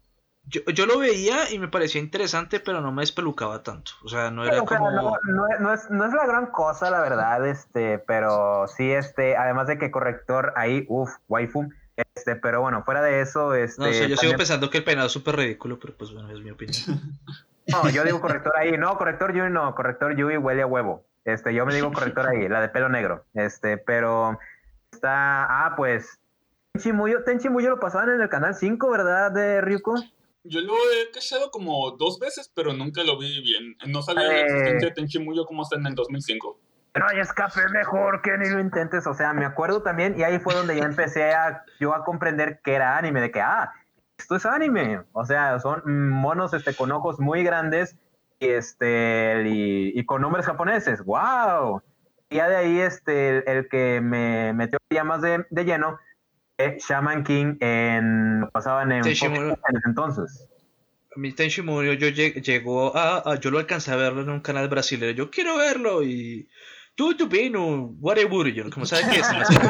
Yo, yo lo veía y me parecía interesante, pero no me despelucaba tanto. O sea, no era como. no, no es- no es, no es la gran cosa, la verdad, este, pero sí, este, además de que corrector ahí, uff, waifu, este, pero bueno, fuera de eso, este. No yo sigo pensando que el peinado es súper ridículo, pero pues bueno, es mi opinión. No, yo digo corrector ahí, no, corrector Yui no, corrector Yui huele a huevo, este, yo me digo corrector ahí, la de pelo negro, este, pero está, ah, pues, Tenchi Muyo, Tenchi Muyo lo pasaban en el canal 5, ¿verdad, de Ryuko? Yo lo he cachado como dos veces, pero nunca lo vi bien. No sabía la Eh. existencia de Tenchi Muyo como hasta en el 2005. No hay escape mejor que ni lo intentes. O sea, me acuerdo también, y ahí fue donde ya empecé a, yo a comprender que era anime, de que, ah, esto es anime. O sea, son monos este, con ojos muy grandes y, este, y, y con nombres japoneses. ¡Wow! Y ya de ahí, este, el, el que me metió ya más de, de lleno, eh, Shaman King, en, lo pasaban en, Fox entonces. Mi Tenchi Murio, yo lleg- llegó a, a- Yo lo alcancé a verlo en un canal brasileño. Yo quiero verlo y. Tú, tú, vino, whatever. Yo, como sabes qué es? No sé.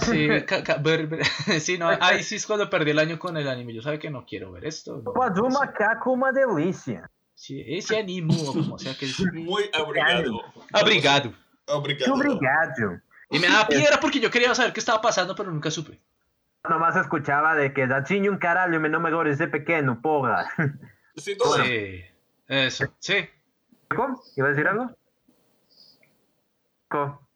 Sí, ca- ca- ver- ver- sí, no, ahí sí es cuando perdí el año con el anime. Yo sabía que no quiero ver esto. no, un sí, macaco, uma delícia. sí, ese anime, como sea que es. Muy abrigado. Abrigado. Abrigado. Muito obrigado. Y me daba piedra porque yo quería saber qué estaba pasando, pero nunca supe. Nomás escuchaba de que da um caralho, meu nome agora é pequeno, porra. Sí, todo. Sí, eso, sí. ¿Cómo? ¿Iba a decir algo? ¿Cómo?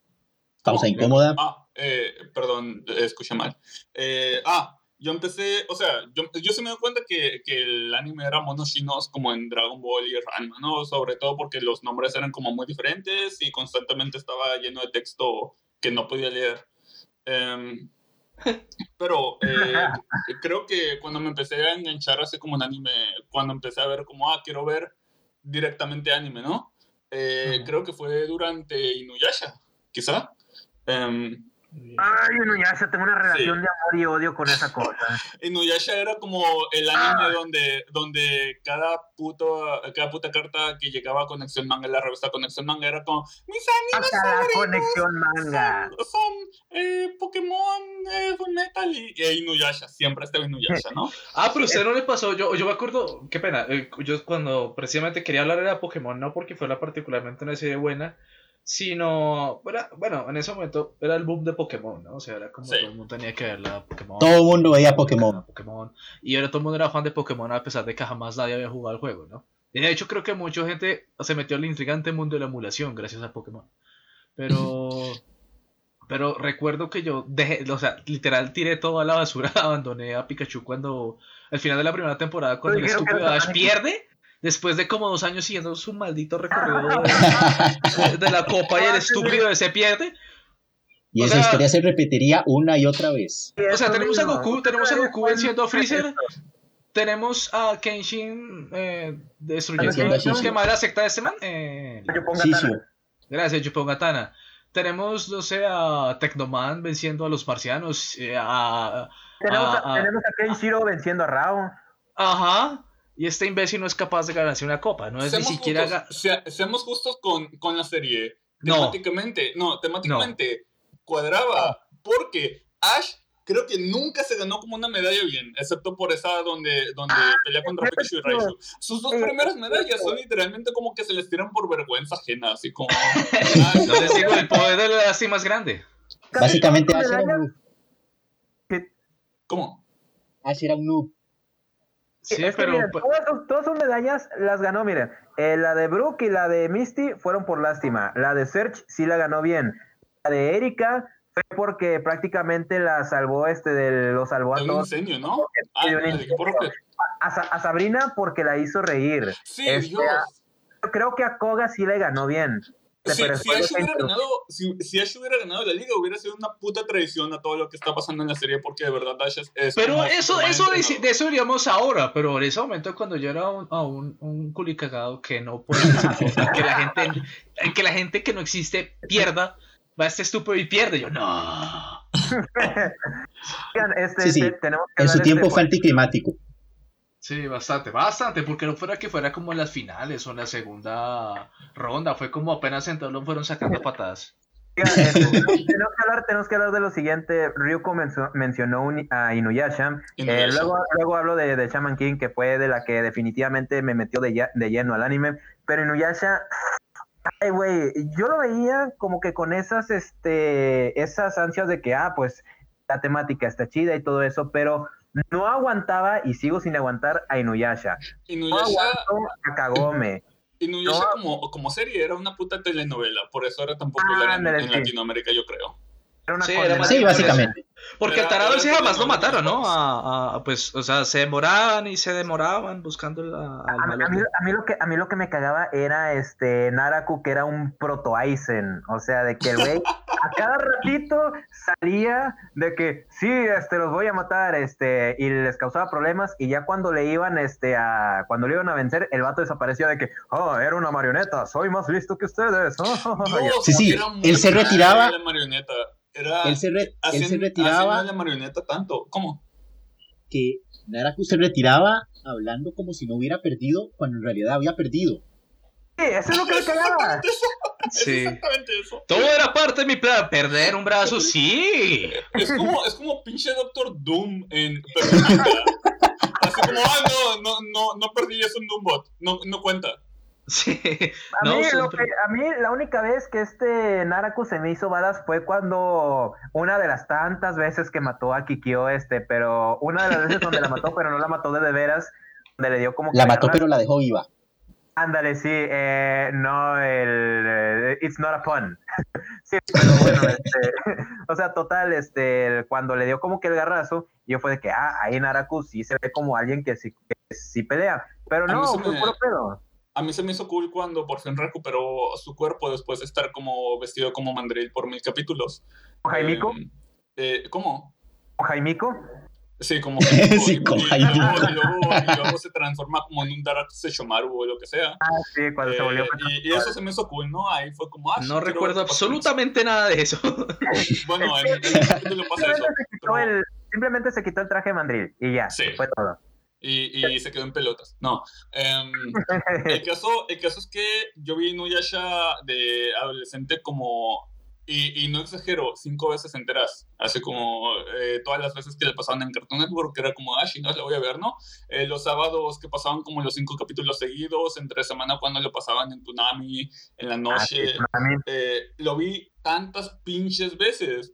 Pausa Oh, incómoda. Ah, eh, perdón, escuché mal. Eh, ah, yo empecé, o sea, yo, yo se me doy cuenta que, que, el anime era monos chinos como en Dragon Ball y Ranma, ¿no? Sobre todo porque los nombres eran como muy diferentes y constantemente estaba lleno de texto que no podía leer. Um, pero eh, creo que cuando me empecé a enganchar así como un anime, cuando empecé a ver como, ah, quiero ver directamente anime, ¿no? Eh, creo que fue durante Inuyasha, quizá. Um, Ay, Inuyasha, tengo una relación de amor y odio con esa cosa. Inuyasha era como el anime ah. donde, donde cada, puto, cada puta carta que llegaba a Conexión Manga, la revista Conexión Manga, era como, mis animes favoritos Conexión Manga. son, eh, Pokémon, eh, Metal y, Inuyasha, siempre estaba Inuyasha, ¿no? ah, pero a usted no le pasó, yo, yo me acuerdo, qué pena, eh, yo cuando precisamente quería hablar era Pokémon, no porque fuera particularmente una serie buena, sino, bueno, en ese momento era el boom de Pokémon, ¿no? O sea, era como todo el mundo tenía que ver la Pokémon. Todo el mundo veía Pokémon. Pokémon. Y ahora todo el mundo era fan de Pokémon a pesar de que jamás nadie había jugado el juego, ¿no? Y de hecho creo que mucha gente se metió al intrigante mundo de la emulación gracias a Pokémon. Pero... pero recuerdo que yo dejé, o sea, literal tiré todo a la basura, abandoné a Pikachu cuando, al final de la primera temporada, cuando el estúpido Ash pierde después de como dos años siguiendo su maldito recorrido de, la copa y el estúpido se pierde. Y esa historia se repetiría una y otra vez. O sea, tenemos a Goku, tenemos a Goku venciendo a Freezer, tenemos a Kenshin eh, destruyendo a la secta de este man. Eh, Gracias, Yupongatana. Tenemos, no sé, a Tecnoman venciendo a los marcianos. Eh, a, tenemos, a, tenemos a Kenshiro venciendo a Rao. Ajá. Y este imbécil no es capaz de ganarse una copa, no es ni siquiera... seamos justos con, con, la serie. Temáticamente, no, temáticamente cuadraba, porque Ash creo que nunca se ganó como una medalla bien, excepto por esa donde, donde ah, pelea contra Pikachu y Raichu. Sus dos primeras medallas son literalmente como que se les tiran por vergüenza ajena, así como... no les digo, el poder de la así más grande. Básicamente Ash era un noob. ¿Cómo? Ash era un noob. Sí, pero. todas, sus medallas las ganó, miren. Eh, la de Brooke y la de Misty fueron por lástima. La de Serge sí la ganó bien. La de Erika fue porque prácticamente la salvó, este, de, lo salvó a todos. ¿no? Ah, a, Sabrina porque la hizo reír. Sí, este, Dios. Creo que a Koga sí le ganó bien. Si, Ash hubiera ganado, si, Ash hubiera ganado la liga, hubiera sido una puta traición a todo lo que está pasando en la serie, porque de verdad Ash es. pero eso, eso de, eso diríamos ahora, pero en ese momento, cuando yo era un, un, un culicagado que no puede que la gente que la gente que no existe pierda, va a este estúpido y pierde. Yo, no. este, sí, sí. Tenemos en su tiempo fue anticlimático. Sí, bastante, bastante, porque no fuera que fuera como en las finales o en la segunda ronda, fue como apenas entonces fueron sacando patadas. tenemos, que hablar, tenemos que hablar de lo siguiente. Ryuko mencionó a Inuyasha. Eh, luego, luego hablo de, de, Shaman King, que fue de la que definitivamente me metió de, de lleno al anime. Pero Inuyasha, ay, güey, yo lo veía como que con esas, este, esas ansias de que, ah, pues la temática está chida y todo eso, pero no aguantaba y sigo sin aguantar a Inuyasha. Inuyasha no a Kagome. Inuyasha como, como serie era una puta telenovela, por eso era tan popular en, Latinoamérica, yo creo. sí, básicamente. Porque al tarado sí jamás lo mataron, ¿no? A, pues, o sea, se demoraban y se demoraban buscando la, a, a, mí, a, mí, lo que, a mí lo que me cagaba era este Naraku, que era un proto Aizen. O sea, de que el güey a cada ratito salía de que sí, este, los voy a matar, este, y les causaba problemas. Y ya cuando le iban, este, a, cuando le iban a vencer, el vato desapareció de que, oh, era una marioneta, soy más listo que ustedes. sí, sí, él se retiraba. marioneta era él se, él se retiraba. la marioneta tanto. ¿Cómo? Que Naraku se retiraba hablando como si no hubiera perdido cuando en realidad había perdido. Sí, eso es lo que le cagaba. Sí. exactamente eso. Todo era parte de mi plan. Perder un brazo, sí. Es como, es como pinche Doctor Doom en Así como, ah, no, no, no, no perdí, es un Doombot. No, no cuenta. Sí. A, mí a, mí la única vez que este Naraku se me hizo balas fue cuando una de las tantas veces que mató a Kikyo, este, pero una de las veces donde la mató, pero no la mató de de veras, donde le dio como La mató, pero la dejó viva. Ándale, sí, eh, no, el, eh, it's not a pun. pero bueno, este, o sea, total, este, cuando le dio como que el garrazo, yo fue de que, ah, ahí Naraku sí se ve como alguien que sí, que sí pelea, pero no, fue me- puro pedo. A mí se me hizo cool cuando por fin recuperó su cuerpo después de estar como vestido como mandril por mil capítulos. ¿Jaimico? Eh, eh, ¿Cómo? ¿Jaimico? Sí, como Sí, y- como y, Jaimico. y luego, y luego- y luego se transforma como en un Dark Sesshomaru o lo que sea. Ah, sí, cuando se volvió Eh, y, y eso se me hizo cool, ¿no? Ahí fue como, ah, No recuerdo absolutamente nada de eso. Bueno, en, en el capítulo pasa eso. Simplemente se, quitó pero- el, simplemente se quitó el traje de mandril y ya, Sí. fue todo. y, y se quedó en pelotas. No. em, el, caso, el caso es que yo vi Inuyasha de adolescente como. Y, y no exagero, cinco veces enteras. Hace como eh, todas las veces que le pasaban en Cartoon Network, que era como, ah, chingados, la voy a ver, ¿no? Eh, los sábados que pasaban como los cinco capítulos seguidos, entre semana cuando lo pasaban en Tunami, en la Ah, sí, noche. Tsunami. eh, lo vi tantas pinches veces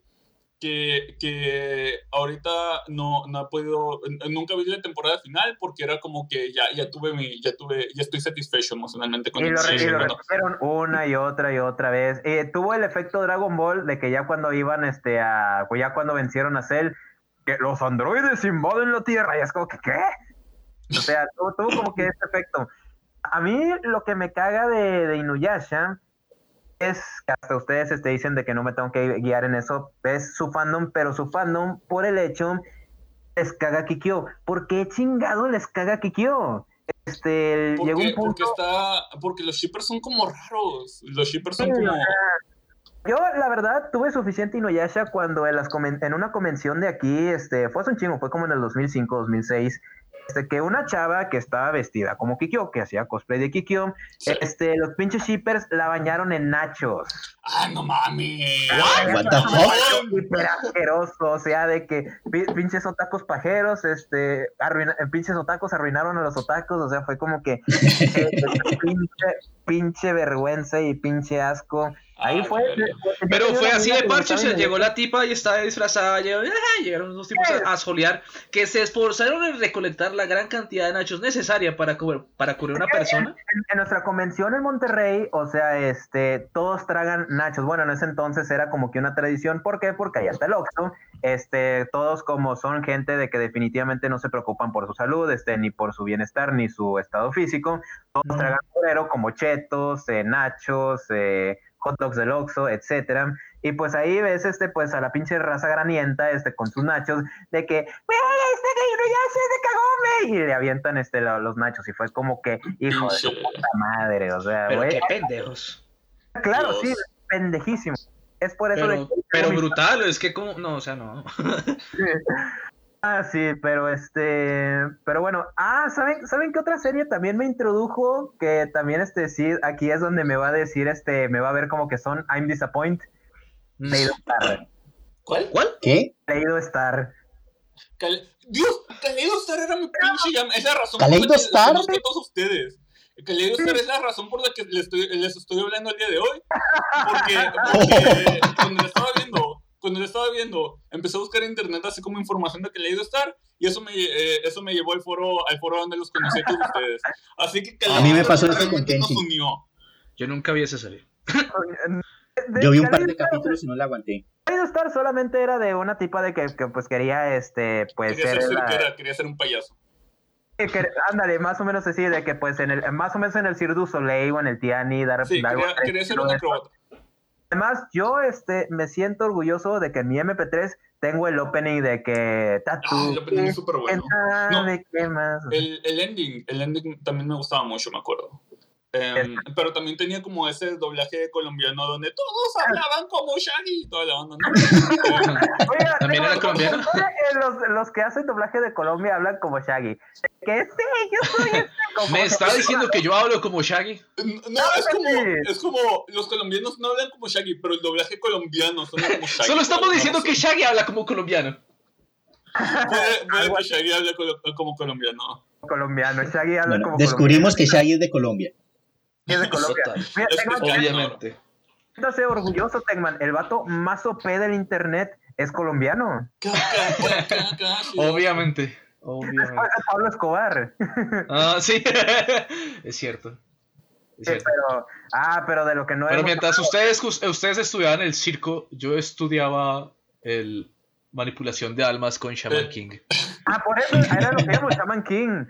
que, que ahorita no, no he podido, nunca vi la temporada final porque era como que ya, ya tuve mi, ya tuve, ya estoy satisfecho emocionalmente con Y el lo, y lo bueno, una y otra y otra vez. Eh, tuvo el efecto Dragon Ball de que ya cuando iban, este, a, ya cuando vencieron a Cell, que los androides invaden la Tierra. Y es como que, ¿qué? O sea, tuvo, tuvo como que ese efecto. A mí lo que me caga de, de Inuyasha es que hasta ustedes este, dicen de que no me tengo que guiar en eso, es su fandom, pero su fandom por el hecho les caga Kikyo. ¿Por qué chingado les caga Kikyo? Este, llegó porque, un punto... porque está, porque los shippers son como raros, los shippers son Sí, como, Yo, la verdad, tuve suficiente Inuyasha cuando en, las comen- en una convención de aquí, este, fue hace un chingo, fue como en el 2005, 2006, este, que una chava que estaba vestida como Kikyo, que hacía cosplay de Kikyo, Sí. este, los pinches shippers la bañaron en nachos. ah, no mames, What the fuck? Hiper asqueroso, o sea, de que pi- pinches otacos pajeros, este, arruina- pinches otacos arruinaron a los otacos, o sea, fue como que eh, pinche, pinche vergüenza y pinche asco. Ahí Ah, fue. Pero fue así de parche, o sea, llegó la tipa y estaba disfrazada, llegó- llegaron unos tipos a, solear, que se esforzaron en recolectar la gran cantidad de nachos necesaria para, cubrir- para cubrir una persona. en, en nuestra convención en Monterrey, o sea, este, todos tragan nachos. Bueno, en ese entonces era como que una tradición. ¿Por qué? Porque allá está el Oxxo. Este, todos como son gente de que definitivamente no se preocupan por su salud, este, ni por su bienestar, ni su estado físico. Todos tragan como chetos, eh, nachos, eh, hot dogs del Oxxo, etcétera. Y pues ahí ves, este, pues a la pinche raza granienta, este, con sus nachos, de que, "Güey, este ya se de cagome, y le avientan, este, lo- los nachos. Y fue como que, hijo de su puta madre, o sea, Pero qué pendejos. Claro, Dios. sí, pendejísimo. Es por eso de Pero, que- pero brutal, es que como, no, o sea, no. Ah, sí, pero este, pero bueno, ah, ¿saben, ¿saben qué otra serie también me introdujo? Que también este, sí, aquí es donde me va a decir, este, me va a ver como que son I'm Disappoint, Leído Star, ¿cuál? ¿Cuál? ¿Qué? Leído Star. Cal- Dios, Kaleido Star era mi pinche llama. Es la razón ¿Kaleido por la que Star? a todos ustedes. Kaleido Star es la razón por la que les estoy, les estoy hablando el día de hoy. Porque, porque cuando lo estaba viendo, cuando lo estaba viendo, empecé a buscar en internet así como información de Kaleido Star y eso me, eh, eso me llevó al foro, al foro donde los conocí a todos ustedes. Así que A mí me pasó eso con nos unió. Yo nunca vi serie. De- Yo vi un par de capítulos y no la aguanté. Star solamente era de una tipa de que, que, pues quería, este, pues Quería ser ser la- cirquera, quería ser un payaso. que- que- ándale, más o menos así, de que pues en el, más o menos en el Cirque du Soleil o en el Tiani, dar, Sí, dar- quería, quería ser un acróbata. Además, yo este, me siento orgulloso de que en mi MP3 tengo el opening de que Ah, Tatu. el opening es súper bueno. ¿quién sabe qué más? El, el ending, el ending también me gustaba mucho, me acuerdo. Em, pero también tenía como ese doblaje colombiano donde todos hablaban como Shaggy y toda la onda, ¿no? Oiga, ¿También era colombiano? Los, los que hacen doblaje de Colombia hablan como Shaggy. Que sí, yo soy este. como- Me está diciendo que yo hablo como Shaggy. no, es como, sí. es como los colombianos no hablan como Shaggy, pero el doblaje colombiano suena como Shaggy. Solo estamos diciendo que Shaggy habla como colombiano. Puede, que Shaggy hable como colombiano. colombiano. Shaggy habla Bueno, como descubrimos que Shaggy es de Colombia. Es de Colombia. Mira, Obviamente. siéntase orgulloso, Tecman. El vato más OP del internet es colombiano. Obviamente. Obviamente. Pablo Escobar. Ah, sí. es cierto. Sí, pero, ah, pero de lo que no Pero mientras ustedes, ustedes estudiaban el circo, yo estudiaba el manipulación de almas con Shaman King. Ah, por eso era lo que llamo Shaman King.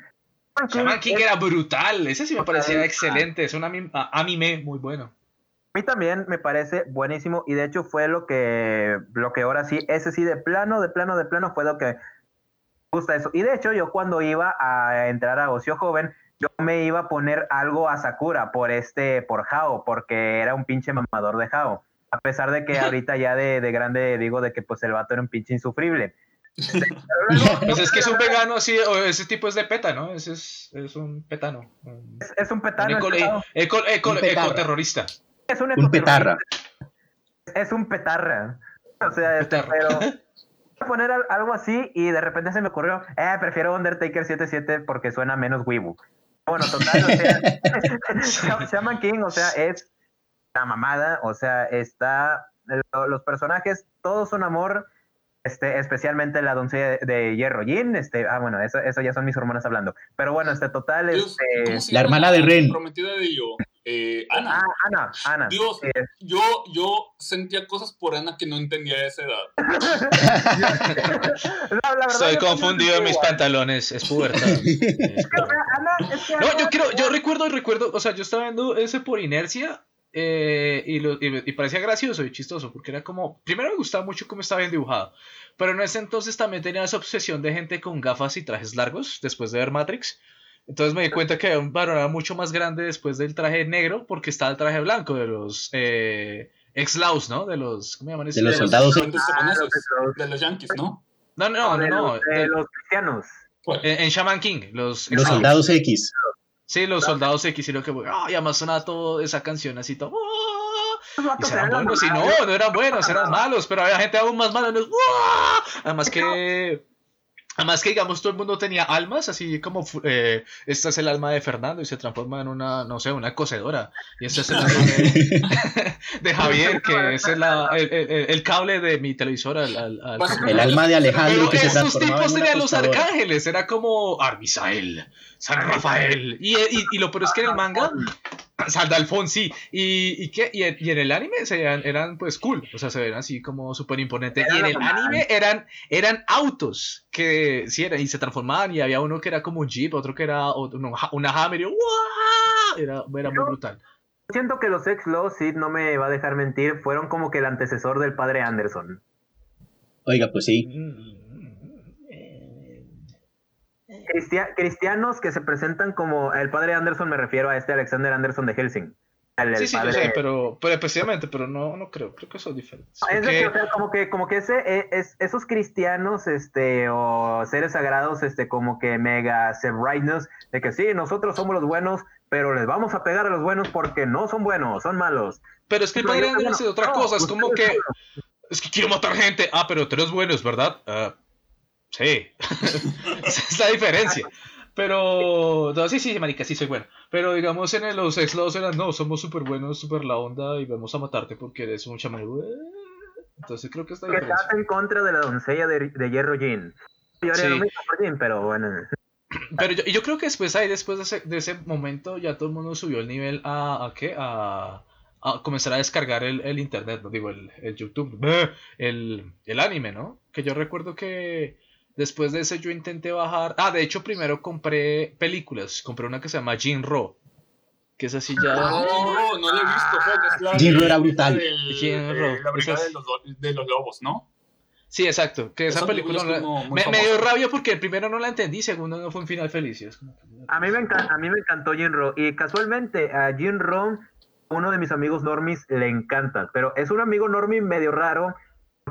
Shaman King era brutal, ese sí me parecía excelente, es un anime muy bueno. A mí también me parece buenísimo y de hecho fue lo que, lo que ahora sí, ese sí de plano, de plano, de plano fue lo que gusta eso. Y de hecho yo cuando iba a entrar a Ocio Joven, yo me iba a poner algo a Sakura por este, por Hao, porque era un pinche mamador de Hao. A pesar de que ahorita ya de, de grande digo de que pues el vato era un pinche insufrible. Pues es que es un vegano así, o ese tipo es de peta, ¿no? Ese es, es un petano. Es, un petano. ecoterrorista. Es un, un petarra. Es un petarra. O sea, este, pero poner algo así y de repente se me ocurrió, eh, prefiero Undertaker 77 porque suena menos Weibo. Bueno, total, o sea, Shaman King, o sea, es la mamada, o sea, está, los personajes, todos son amor, este, especialmente la doncella de, Hierro Jin, este, ah, bueno, eso, eso ya son mis hormonas hablando, pero bueno, este, total, este... La hermana de Ren. Prometida de yo. Eh, Ana. Ah, Ana, Ana. Dios, yo, yo sentía cosas por Ana que no entendía a esa edad. Estoy confundido en mis pantalones, es pubertad. no, yo quiero, yo recuerdo, recuerdo, o sea, yo estaba viendo ese por inercia eh, y, lo, y, parecía gracioso y chistoso, porque era como, primero me gustaba mucho cómo estaba bien dibujado, pero en ese entonces también tenía esa obsesión de gente con gafas y trajes largos, después de ver Matrix. Entonces me di cuenta que un varón era mucho más grande después del traje negro, porque estaba el traje blanco de los eh, ex-laos, ¿no? De los, ¿cómo llaman De los soldados. de los yankees, ¿no? No, no, no, no. De, los cristianos. En, Shaman King, los, los soldados X. Sí, los soldados X y lo que. ¡Ah! y además sonaba todo esa canción así todo. ¡ah! Y eran buenos, y no, no eran buenos, eran malos, pero había gente aún más mala. Además que. Además que, digamos, todo el mundo tenía almas, así como eh, esta es el alma de Fernando y se transforma en una, no sé, una cocedora. Y este es el alma de, Javier, que es el, el, cable de mi televisor. el alma de Alejandro que se esos tipos tenían los arcángeles, era como Armisael, San Rafael. Y, y, y lo peor es que en el manga Saldalfón, sí. ¿Y, y, qué? y, en, y en el anime se eran, eran, pues cool, o sea, se ven así como súper imponentes. Y en el anime eran, eran autos que sí eran y se transformaban y había uno que era como un jeep, otro que era una Hammer y Era, era muy brutal. Siento que los ex Law, Sid no me va a dejar mentir, fueron como que el antecesor del padre Anderson. Oiga, pues sí. Mm cristianos que se presentan como el padre Anderson, me refiero a este Alexander Anderson de Helsing. sí, sí, yo sé, pero, pero especialmente, pero no, no creo, creo que son diferentes. Es decir, como que, como que ese, e, es, esos cristianos, este, o seres sagrados, este, como que mega rightness, de que sí, nosotros somos los buenos, pero les vamos a pegar a los buenos porque no son buenos, son malos. Pero es que el padre Anderson es otra cosa, es como que, es que quiero matar gente, ah, pero tú eres buenos, ¿verdad? Ah, Sí, esa es la diferencia. Pero, no, sí, sí, marica, sí soy bueno. Pero digamos en los ex eran, no, somos súper buenos, súper la onda y vamos a matarte porque eres un chamán. Entonces creo que está diferencia. Estás en contra de la doncella de, de Hierro Jean. Yo haría lo mismo por Jean, pero bueno. Pero yo, yo creo que después ahí, después de ese, de ese momento, ya todo el mundo subió el nivel a, a qué? A, a comenzar a descargar el, el internet, no digo el, el YouTube, el, el anime, ¿no? Que yo recuerdo que Después de eso yo intenté bajar. Ah, de hecho primero compré películas. Compré una que se llama Jin Ro. Que es así ya. No, no, no lo he visto. Jin Ro era brutal. Jin Ro. La brigada de los, de los lobos, ¿no? Sí, exacto. Que esa, película, me, dio rabia porque primero no la entendí, segundo no fue un final feliz. a, mí me a mí me encantó Jin Ro. Y casualmente a Jin Ro, uno de mis amigos normis, le encanta. Pero es un amigo normis medio raro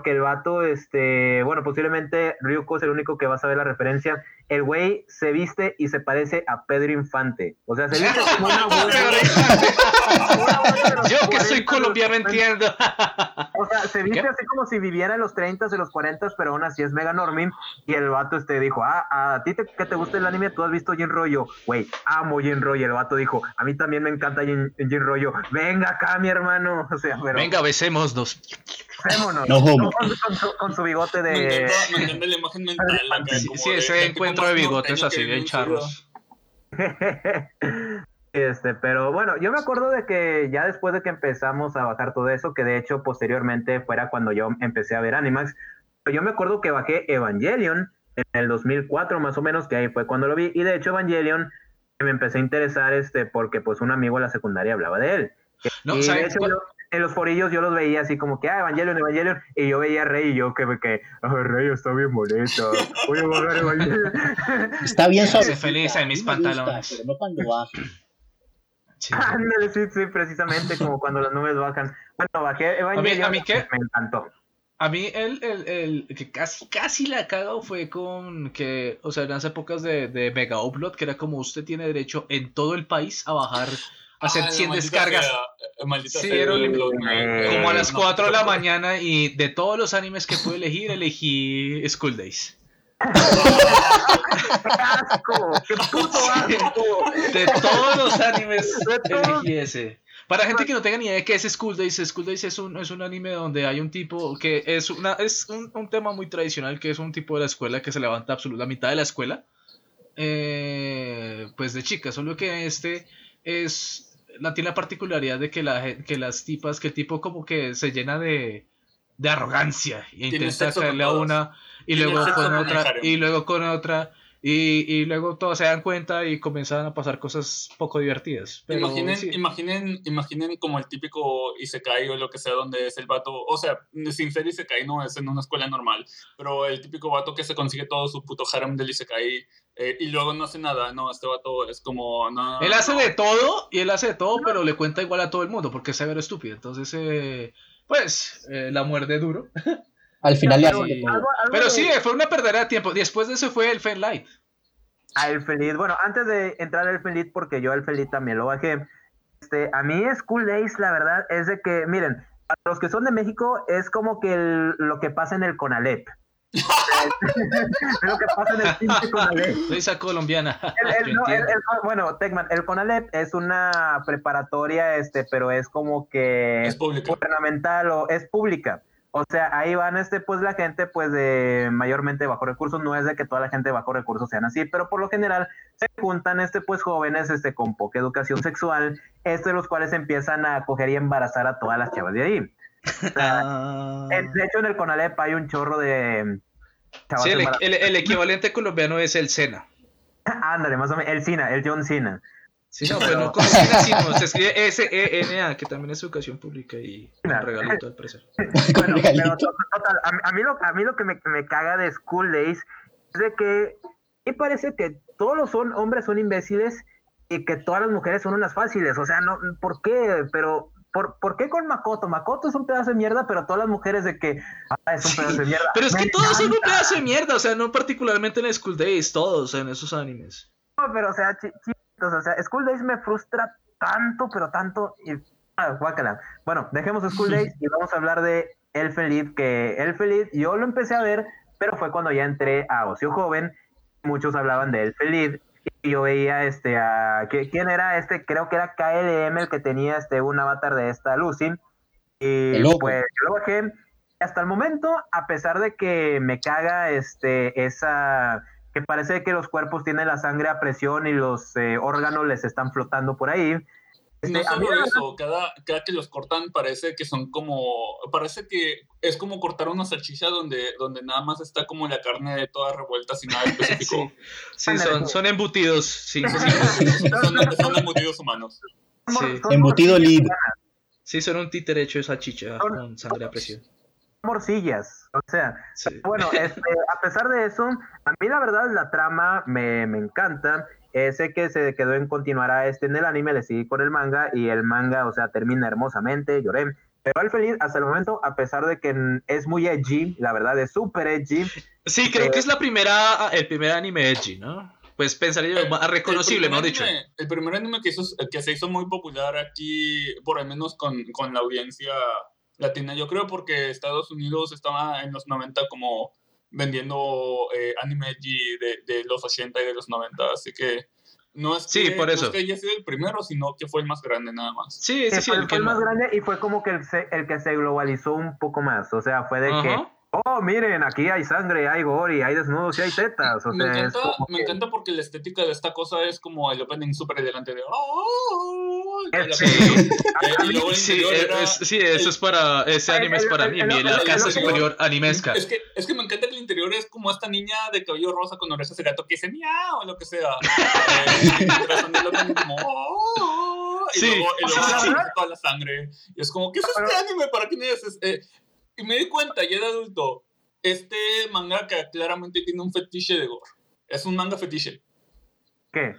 que el vato, este, bueno, posiblemente Ryuko es el único que va a saber la referencia. El güey se viste y se parece a Pedro Infante. O sea, se viste como una Yo que soy colombiano entiendo. o sea, se viste así como si viviera en los 30 de los 40 pero aún así es mega norming. Y el vato este dijo, ah, a ti te, que te gusta el anime, tú has visto Jin Rollo. Güey, amo Jin Rollo. El vato dijo, a mí también me encanta Jin, Rollo. Venga acá, mi hermano. O sea, pero... Venga, besémonos. No, con, su, bigote de. Me la imagen mental. sí, ese encuentro de bigotes así bien charros. Este, pero bueno, yo me acuerdo de que ya después de que empezamos a bajar todo eso, que de hecho posteriormente fuera cuando yo empecé a ver Animax, yo me acuerdo que bajé Evangelion en el 2004 más o menos, que ahí fue cuando lo vi, y de hecho Evangelion me empecé a interesar este porque pues un amigo de la secundaria hablaba de él. No, y de ¿sabes hecho, cuál? yo- en los forillos yo los veía así como que, ah, Evangelion, Evangelion, y yo veía a Rey y yo que, que ah, Rey está bien bonita, voy a bajar Evangelion. Está bien suave. feliz en mis A gusta, pantalones. pero no cuando baja. Sí. Ándale, sí, sí, precisamente como cuando las nubes bajan. Bueno, bajé Evangelion, a mí qué? me encantó. A mí el, el, el que casi, casi la cago fue con que, o sea, en las épocas de, de Mega Upload, que era como usted tiene derecho en todo el país a bajar, a hacer Ah, la 100 maldita descargas. sea, eh, Sí, era un-. Como a las no, 4 de la mañana y de todos los animes que pude elegir, elegí School Days. ¡Qué asco! ¡Qué puto asco! De todos los animes elegí ese. Para gente que no tenga ni idea de qué es School Days, School Days es un, es un anime donde hay un tipo que es, una, es un, un tema muy tradicional, que es un tipo de la escuela que se levanta absoluta la mitad de la escuela, eh, pues de chicas, solo que este es, la, tiene la particularidad de que, la, que las tipas, que el tipo como que se llena de, de arrogancia Tiene intenta caerle a una y luego con otra y luego con otra y, y luego todos se dan cuenta y comienzan a pasar cosas poco divertidas. Pero imaginen, sí. imaginen, imaginen como el típico Isekai o lo que sea donde es el vato, o sea, sin ser Isekai no es en una escuela normal, pero el típico vato que se consigue todo su puto harem del Isekai eh, y luego no hace nada, no, este vato es como, no, Él hace no. de todo y él hace de todo, pero le cuenta igual a todo el mundo porque es severo estúpido. Entonces, eh, pues, eh, la muerde duro. Al final le Pero, algo- algo Pero de- sí, fue una perdera de tiempo. Después de eso fue el Fan Light. a El Feliz. Bueno, antes de entrar al Feliz, porque yo al Feliz también lo bajé. Este, a mí School Days, la verdad, es de que, miren, a los que son de México, es como que el- lo que pasa en el Conalep. es lo que pasa en el pinche Conalep. Risa colombiana. El- el- no, el- bueno, Tecman, el CONALEP es una preparatoria, este, pero es como que Es pública. gubernamental o es pública. O sea, ahí van, este, pues la gente, pues de mayormente bajo recursos. No es de que toda la gente de bajo recursos sean así, pero por lo general se juntan, este, pues jóvenes, este, con poca educación sexual, este, los cuales empiezan a coger y embarazar a todas las chavas de ahí. Ah. En- De hecho, en el CONALEP hay un chorro de chavas Sí, el, embarazadas. el- el equivalente colombiano es el Sena. Ándale, más o menos. El Cina, el John Cena. Sí, no, pero no con Sena, sino se escribe S-E-N-A, que también es educación pública y un regalito al parecer. Bueno, pero total, a, mí- a mí lo, a mí lo que me, me caga de School Days es de que me parece que todos los son, hombres son imbéciles y que todas las mujeres son unas fáciles. O sea, no, ¿por qué? Pero, ¿por, ¿por qué con Makoto? Makoto es un pedazo de mierda, pero todas las mujeres de que ah, es un Sí, pedazo de mierda. Pero es Me que todos son un pedazo de mierda, o sea, no particularmente en School Days, todos en esos animes. No, pero o sea, chiquitos, o sea, School Days me frustra tanto, pero tanto. Y, ah, guácala. Bueno, dejemos School Days y vamos a hablar de Elfen Lied, que Elfen Lied yo lo empecé a ver, pero fue cuando ya entré a Ocio Joven. Muchos hablaban de Elfen Lied y yo veía este a ¿qui- quién era este, creo que era KLM el que tenía este un avatar de esta Lucy. Y pues yo lo bajé. Hasta el momento, a pesar de que me caga este esa que parece que los cuerpos tienen la sangre a presión y los eh, órganos les están flotando por ahí. Este, No a mí solo la eso, cada, cada que los cortan parece que son como, parece que es como cortar una salchicha donde, donde nada más está como la carne toda revuelta sin nada específico. Sí, sí son, son embutidos, sí, sí, son, son embutidos humanos. sí. Embutido lead. sí, son un títere hecho de salchicha con sangre a presión. Morcillas. O sea, Sí. bueno, este, a pesar de eso, a mí la verdad la trama me, me encanta. Eh, sé que se quedó en continuará este en el anime, le seguí con el manga y el manga, o sea, termina hermosamente, lloré. Pero al feliz, hasta el momento, a pesar de que es muy edgy, la verdad es súper edgy, Sí, creo Eh, que es la primera, el primer anime edgy, ¿no? Pues pensaría yo, más reconocible, el mejor dicho. el primer anime que, hizo, que se hizo muy popular aquí, por lo menos con, con la audiencia latina, yo creo porque Estados Unidos estaba en los 90 como vendiendo eh, anime de, de los 80 y de los 90, así que no es Sí, que, por no eso. es que haya sido el primero, sino que fue el más grande nada más. Sí, sí, que sí, fue, el fue que el más grande y fue como que el, se- el que se globalizó un poco más. O sea, fue de que Ajá. Oh, miren, aquí hay sangre, hay gore, hay desnudos y hay tetas. O me, sea, es encanta, me que- encanta porque la estética de esta cosa es como el opening súper elegante de. "Oh", Sí. Eh, eso es para. Ese anime es para mí. La casa superior animesca. Es que, es que me encanta que el interior es como esta niña de cabello rosa con orejas de gato que dice miau o lo que sea. Eh, como. "Oh", y Sí, luego, y luego sí, sí. aparece toda la sangre. Y es como, ¿qué es este anime? ¿Para quién es? Y me di cuenta ya de adulto. Este mangaka claramente tiene un fetiche de gore. Es un manga fetiche. ¿Qué?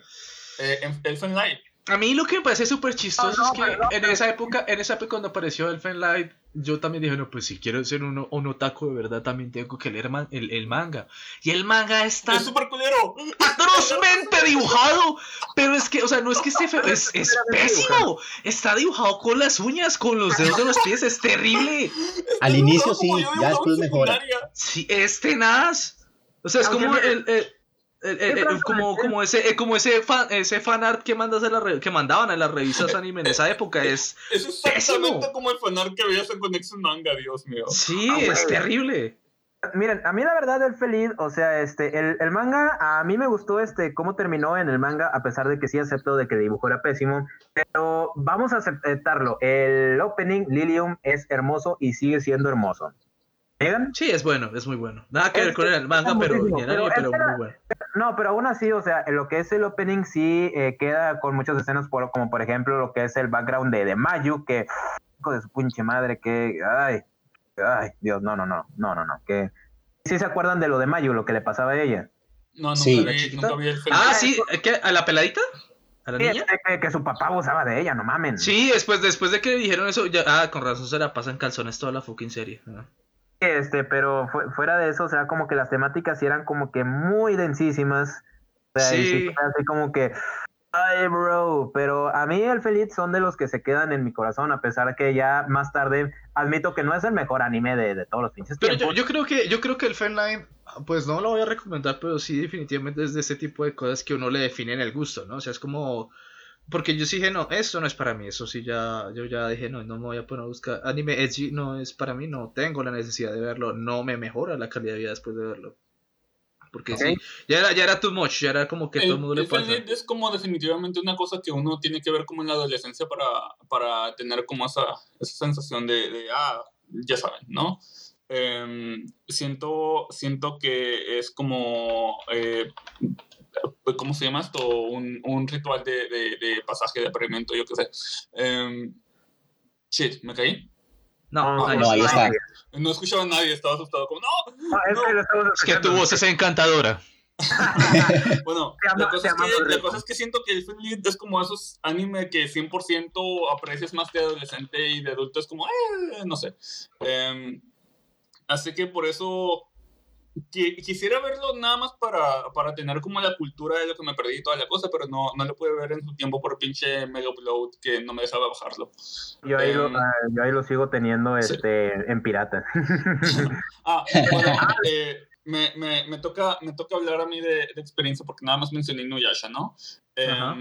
Eh, en- Elfen Light. A mí lo que me parece súper chistoso No, no, es que no, en esa época, en esa época cuando apareció Elfen Light, yo también dije, no, pues si quiero ser un, un otaku de verdad, también tengo que leer man- el, el manga. Y el manga es tan Es súper culero. atrozmente dibujado, pero es que, o sea, no es que esté feo, es, es pésimo. Está dibujado con las uñas, con los dedos de los pies, es terrible. Al Está inicio sí, ya después mejora. Sí, es tenaz. O sea, es como el- el- el- el- como, como ese, eh, como ese fan, ese fan art que mandas a la re- que mandaban en las revistas anime en esa época es Es exactamente Pésimo. como el fanart que veías en Connection Manga, Dios mío. sí, Ah, es güey. terrible. Miren, a mí la verdad el feliz, o sea, este, el, el manga, a mí me gustó este cómo terminó en el manga, a pesar de que sí acepto de que el dibujo era pésimo, pero vamos a aceptarlo. El opening Lilium es hermoso y sigue siendo hermoso. ¿Llegan? Sí, es bueno, es muy bueno. Nada que ver con el manga, pero, muy bueno. No, pero aún así, o sea, lo que es el opening sí eh, queda con muchas escenas, por, como por ejemplo lo que es el background de, de Mayu, que hijo de su pinche madre, que, ay, ay, Dios, no, no, no, no, no, no, que sí se acuerdan de lo de Mayu, lo que le pasaba a ella. No, nunca Sí. ¿La vi, nunca vi el film. Ah, sí, ¿qué? ¿A la peladita? ¿A la Sí, niña? que, que su papá abusaba de ella, no mamen. Sí, después, después de que dijeron eso, ya, ah, con razón se la pasan calzones toda la fucking serie. Ah. Este, pero fu- fuera de eso, o sea, como que las temáticas sí eran como que muy densísimas. O sea, Sí. fue así como que, ay, bro, pero a mí el Feliz son de los que se quedan en mi corazón, a pesar que ya más tarde admito que no es el mejor anime de, de todos los pinches Pero yo, yo creo que yo creo que el fanline, pues no lo voy a recomendar, pero sí definitivamente es de ese tipo de cosas que uno le define en el gusto, ¿no? O sea, es como porque yo sí dije, no, esto no es para mí, eso sí ya yo ya dije, no, no me voy a poner a buscar anime edgy, no es para mí, no tengo la necesidad de verlo, no me mejora la calidad de vida después de verlo. Porque sí, Ok. ya era ya era too much, ya era como que todo el mundo le el pasa. lit es como definitivamente una cosa que uno tiene que ver como en la adolescencia para, para tener como esa, esa sensación de, de, ah, ya saben, ¿no? Em, siento, siento que es como, eh, ¿cómo se llama esto? Un, un ritual de, de, de pasaje de apareamiento, yo qué sé. Em, shit, ¿me caí? No, No, ahí No, ahí está. No escuchaba a nadie, estaba asustado, como, no, Ah, es no. que Es que tu voz es encantadora. Bueno, ama- la, cosa es que, la cosa es que siento que el lit es como esos anime que 100% aprecias más de adolescente y de adulto es como, eh, no sé. Em, así que por eso quisiera verlo nada más para, para tener como la cultura de lo que me perdí y toda la cosa, pero no, no lo pude ver en su tiempo por pinche mega upload que no me dejaba bajarlo. Yo ahí, lo, Em, ah, yo ahí lo sigo teniendo sí. este, en pirata. Ah, bueno, eh, me, me, me, toca, me toca hablar a mí de, de experiencia porque nada más mencioné Inuyasha, ¿no? Ajá.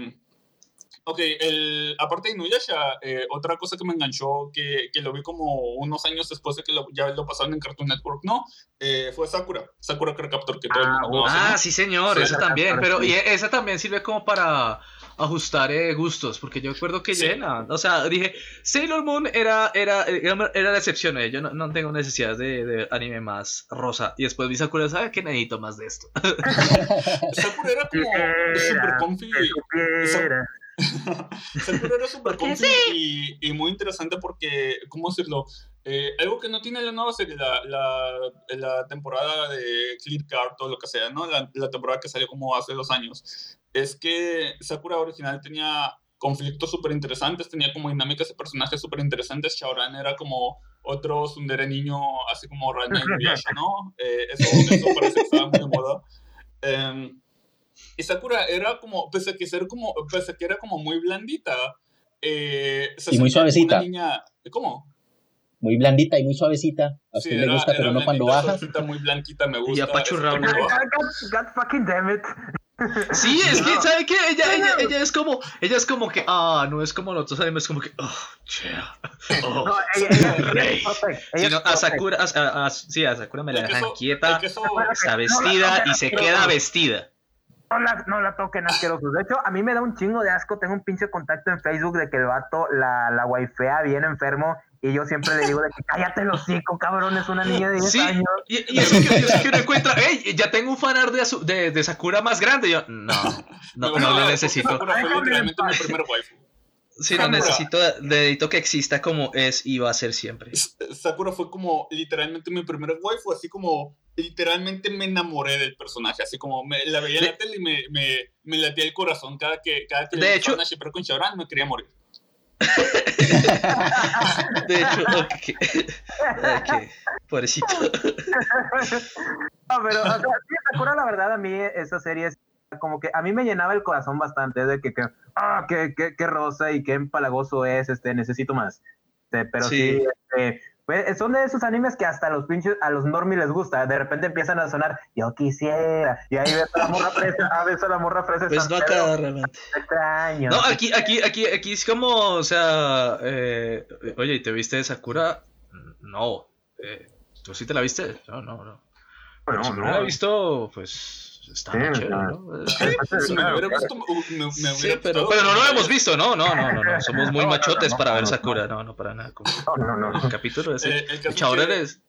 Ok, el, aparte de Inuyasha, eh, otra cosa que me enganchó, que, que lo vi como unos años después de que lo, ya lo pasaron en Cartoon Network, ¿no? Eh, fue Sakura, Sakura Card Captor, que todo el Ah, mundo conoce, Ah, ¿no? sí, señor, Sí, esa también, pero sí. y esa también sirve como para ajustar eh, gustos, porque yo recuerdo que Sí. llena, o sea, dije, Sailor Moon era, era, era, era la excepción, eh, yo no, no tengo necesidad de, de anime más rosa, y después vi Sakura, ¿sabes qué necesito más de esto? Sakura era como super comfy. Sakura era super Porque comfy y, y muy interesante porque, ¿cómo decirlo? Eh, algo que no tiene la nueva serie, la, la, la temporada de Clear Card o lo que sea, ¿no? La, la temporada que salió como hace dos años, es que Sakura original tenía conflictos súper interesantes, tenía como dinámicas de personajes súper interesantes. Shaoran era como otro Sundere niño, así como Rana y Nuyasha, ¿no? Eh, eso, eso parece que estaba muy de moda. Em, y Sakura era como, pese a que, ser como, pese a que era como muy blandita, eh, se Y muy suavecita. Una niña, ¿Cómo? Muy blandita y muy suavecita. A Sí, usted le era- gusta, era pero no cuando baja. muy blanquita, me gusta. cuando baja. God, God fucking damn it. Sí, es que, ¿sabe qué? Ella, ella, ella es como, ella es como que, ah, no es como los otros animes, es como que, oh, yeah, oh, No, ella- ella- rey. es protect, ella Sí, es no, a. Sakura, a, a- a- sí, a Sakura me la dejan quieta, está vestida y se queda vestida. No la, no la toquen asquerosos. De hecho, a mí me da un chingo de asco. Tengo un pinche contacto en Facebook de que el vato la, la wifea bien enfermo. Y yo siempre le digo de que cállate los hocico, cabrón, es una niña de 10 Sí, años. y, y eso, que, y eso que uno encuentra, hey, ya tengo un fanar de, de, de Sakura más grande. Y yo, no, no, no lo necesito. Sakura fue literalmente en mi primer waifu. Sí, no Sakura. necesito, necesito que exista como es y va a ser siempre. Sakura fue como literalmente mi primer waifu, así como literalmente me enamoré del personaje, así como me, la veía en la tele y me, me, me latía el corazón cada que, cada que De hecho- shippear con Shaoran me quería morir. De hecho, ok. ok, pobrecito. No, pero, o sea, la verdad, a mí esa serie es como que a mí me llenaba el corazón bastante de que, que ah, qué, qué, qué rosa y qué empalagoso es, este, necesito más. Este, pero sí, Sí. este, pues, son de esos animes que hasta a los pinches, a los normies les gusta. De repente empiezan a sonar, yo quisiera, y ahí ves a la morra fresa, a ves a la morra fresa. Pues no acá realmente. extraño. No, aquí, aquí, aquí, aquí es como, o sea, eh, oye, ¿y te viste de Sakura? No. Eh, ¿Tú sí te la viste? No, no, no. Pero No, si no no. la he visto, pues está Sí, chévere, ¿no? Si me claro, hubiera claro. visto, me, me- me Sí, hubiera pero, pero no lo hemos visto, no, no, no, no, no. Somos muy No, machotes no, para no, ver Sakura, no, no, para nada. Como No, no, no. el capítulo ese. Eh, el caso es que eres.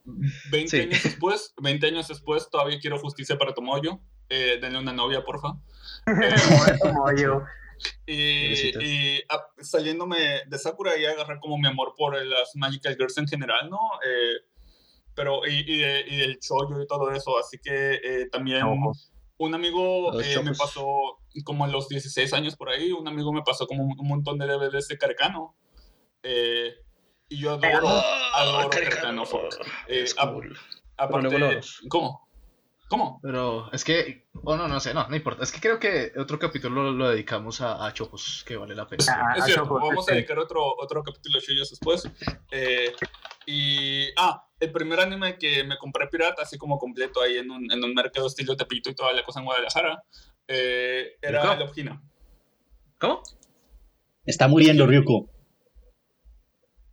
20 Sí. años después, 20 años después, todavía quiero justicia para Tomoyo. Eh, denle una novia, porfa. Eh, mollo. Y, ah, saliéndome de Sakura y agarrar como mi amor por las Magical Girls en general, ¿no? Eh, pero, y, y, y del chollo y todo eso, así que eh, también. Un amigo eh, me pasó como a los 16 años por ahí, un amigo me pasó como un, un montón de DVDs de Carcano. Eh, y yo adoro, adoro Carcano. fuck. Eh, Es a- cool. aparte, luego los- ¿cómo? ¿Cómo? Pero es que, o no, no sé, no, no importa. Es que creo que otro capítulo lo, lo dedicamos a, a Chopos, que vale la pena. Ah, Es a cierto, Chojos, vamos a este. dedicar otro, otro capítulo de Shoujo's después. Eh, y, ah, el primer anime que me compré pirata, así como completo ahí en un, en un mercado estilo Tepito y toda la cosa en Guadalajara, eh, era ¿Rico? Love Hina. ¿Cómo? Está muriendo Ryuko.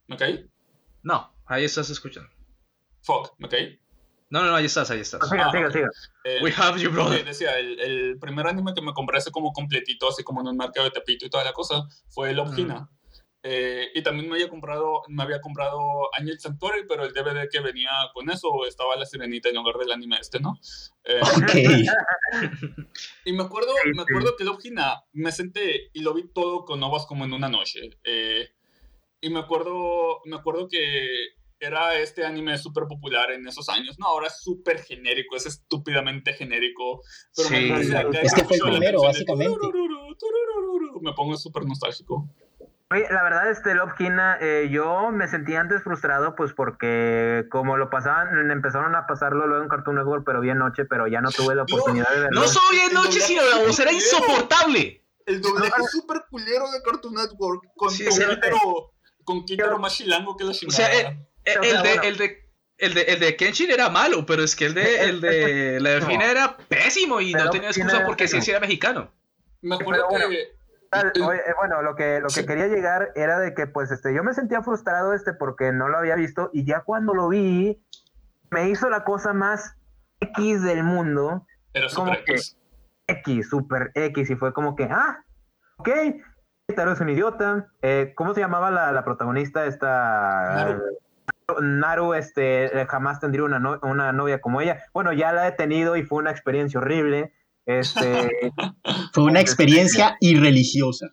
¿Me caí? No, ahí estás escuchando. Fuck, ¿me caí? No, no, no, ahí estás, ahí estás. Siga, Ah, siga. Eh, We have you, brother. decía, el, el primer anime que me compré así como completito, así como en un mercado de Tepito y toda la cosa, fue Love Mm. Eh, y también me había comprado, me había comprado Angel Sanctuary, pero el DVD que venía con eso estaba la sirenita en lugar del anime este, ¿no? Eh, Ok. y me acuerdo, me acuerdo que Love Hina me senté y lo vi todo con ovas como en una noche. Eh, y me acuerdo, me acuerdo que era este anime súper popular en esos años, ¿no? Ahora es súper genérico, es estúpidamente genérico. Pero me Sí. parece acá Es que fue el la primero, de básicamente. turururu, turururu, Me pongo súper nostálgico. Oye, la verdad, este Love Hina, eh, yo me sentí antes frustrado, pues porque como lo pasaban, empezaron a pasarlo luego en Cartoon Network, pero bien noche, pero ya no tuve la No, oportunidad de verlo. No solo El noche, sino la voz era insoportable. El doblaje súper culero de Cartoon Network con, Sí. Kitaro, con más chilango que la O chingada. sea, eh, el, O sea, el de, el de el de, el de Kenshin era malo, pero es que el de, el de la Delfina era pésimo y no tenía excusa porque sí, sí era mexicano. me acuerdo pero bueno. que... Tal, oye, eh, bueno, lo que, lo que Sí. quería llegar era de que, pues, este, yo me sentía frustrado, este, porque no lo había visto, y ya cuando lo vi, me hizo la cosa más X del mundo, Era ¿Cómo súper que? X. X, super X, y fue como que, ah, ok, Taro es un idiota, eh, ¿cómo se llamaba la, la protagonista esta? Naru. Naru, este, jamás tendría una, no- una novia como ella. Bueno, ya la he tenido y fue una experiencia horrible. Este, Fue una experiencia irreligiosa.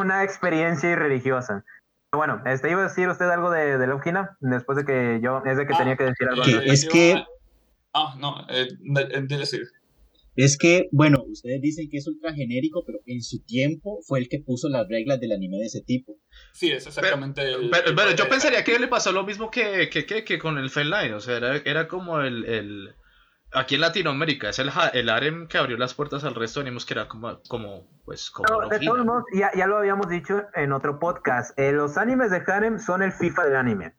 una experiencia irreligiosa. Bueno, este, iba a decir usted algo de, de Love Hina, después de que yo, es de que Ah, tenía que decir algo. Que al es que- Ah, no, eh, de- eh. Es que, bueno, ustedes dicen que es ultra genérico, pero en su tiempo fue el que puso las reglas del anime de ese tipo. Sí, es exactamente el... Pero, el- pero yo pensaría que le pasó lo mismo que, que, que, que con el Line, o sea, era, era como el, el... Aquí en Latinoamérica, es el, el harem que abrió las puertas al resto de animes que era como, como pues, como Love de todos modos, ya, ya lo habíamos dicho en otro podcast, eh, los animes de Harem son el FIFA del anime.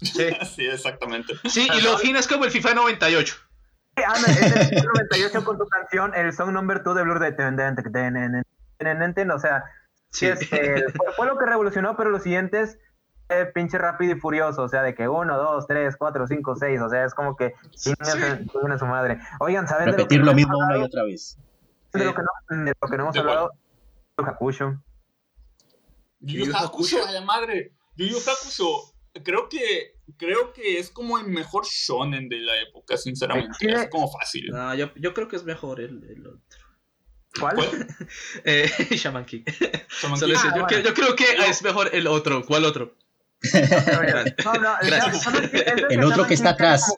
Sí, Sí, exactamente. sí y Love Hina es como el FIFA 98. Ah, no, es el 98 con tu canción, el song number 2 de Blur de... O sea, Sí. este, fue, fue lo que revolucionó, pero los siguientes, eh, pinche rápido y furioso, o sea, de que 1, 2, 3, 4, 5, 6, o sea, es como que chinguen a su madre. Oigan, ¿saben de lo que Repetir no lo hemos mismo una y hablado? otra vez. De lo que no, de lo que no hemos ¿De hablado, Yu Hakusho. Yu Hakusho, Hakusho. a la madre. Yu Hakusho, creo que, creo que es como el mejor shonen de la época, sinceramente. Es como fácil. No, yo, yo creo que es mejor el, el otro. ¿Cuál? ¿Cuál? Eh, Shaman King. Shaman Ah, yo, bueno. que- yo creo que es mejor el otro. ¿Cuál otro? No, no, el otro que está King tiene atrás.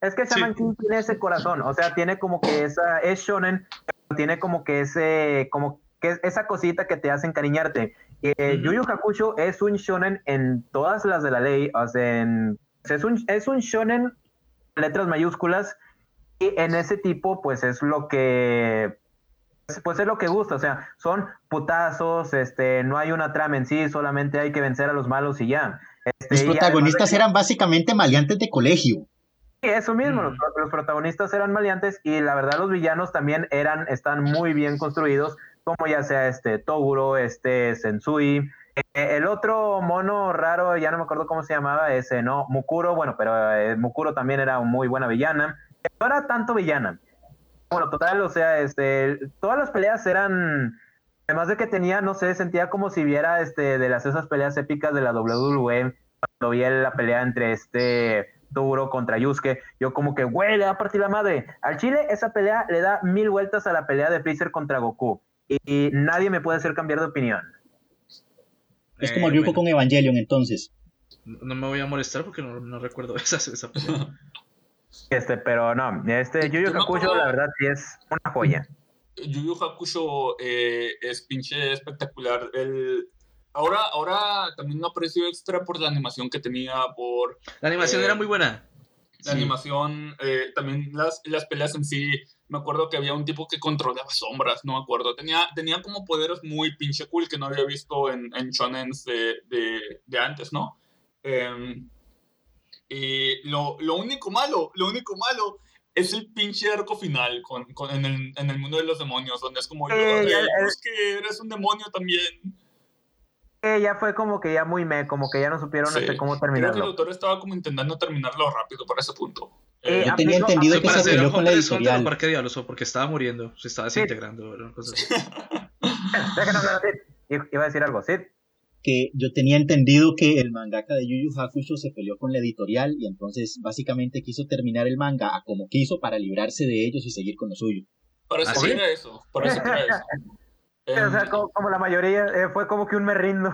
Es que Shaman King tiene ese corazón, o sea, tiene como que esa, es shonen, pero tiene como que ese, como que esa cosita que te hace encariñarte. Eh, Ujú. Yu Yu Hakusho es un shonen en todas las de la ley, o sea, en- es, un, es un shonen letras mayúsculas y en ese tipo pues es lo que pues es lo que gusta, o sea, son putazos, este, no hay una trama en sí, solamente hay que vencer a los malos y ya. Este, Los de protagonistas eran básicamente maleantes de colegio. Sí, eso mismo, Mm. los, los protagonistas eran maleantes y la verdad los villanos también eran, están muy bien construidos, como ya sea este Toguro, este Sensui, eh, el otro mono raro, ya no me acuerdo cómo se llamaba, ese, ¿no? Mukuro, bueno, pero eh, Mukuro también era muy buena villana, no era tanto villana. Bueno, total, o sea, este, todas las peleas eran, además de que tenía, no sé, sentía como si viera este, de las esas peleas épicas de la WWE, cuando vi la pelea entre este Toguro contra Yusuke, yo como que, güey, le va a partir la madre. Al Chile, esa pelea le da mil vueltas a la pelea de Freezer contra Goku. Y, y nadie me puede hacer cambiar de opinión. Es Eh, como Ryuko bueno, con Evangelion entonces. No me voy a molestar porque no, no recuerdo esa, esa pelea. Este, pero no, este Yu Yu Yo me Hakusho, la verdad, sí es una joya. Yu Yu Hakusho eh, es pinche espectacular. El, ahora, ahora también me aprecio extra por la animación que tenía, por La animación Eh, era muy buena. la Sí. animación, eh, también las, las peleas en sí. Me acuerdo que había un tipo que controlaba sombras, no me acuerdo. Tenía, tenía como poderes muy pinche cool que no había visto en, en shonens de, de, de antes, ¿no? Em, y lo, lo único malo, lo único malo es el pinche arco final con, con- en, el, en el mundo de los demonios, donde es como, yo, Eh, eh, ya, eh. es que eres un demonio también. Eh, ya fue como que ya muy me, como que ya no supieron Sí. este, cómo Creo que el terminarlo. autor estaba como intentando terminarlo rápido para ese punto. Eh, Eh, Yo tenía entendido que se peleó con la editorial. Parque Diablos o porque estaba muriendo, se estaba desintegrando. era una cosa así. Déjanos hablar, Sid. I- Iba a decir algo, Sid. Que yo tenía entendido que el mangaka de Yu Yu Hakusho se peleó con la editorial y entonces básicamente quiso terminar el manga a como quiso para librarse de ellos y seguir con lo suyo. parece ¿Ah, que sí? era eso, que era eso. o sea, Em, como, como la mayoría, eh, fue como que un me rindo.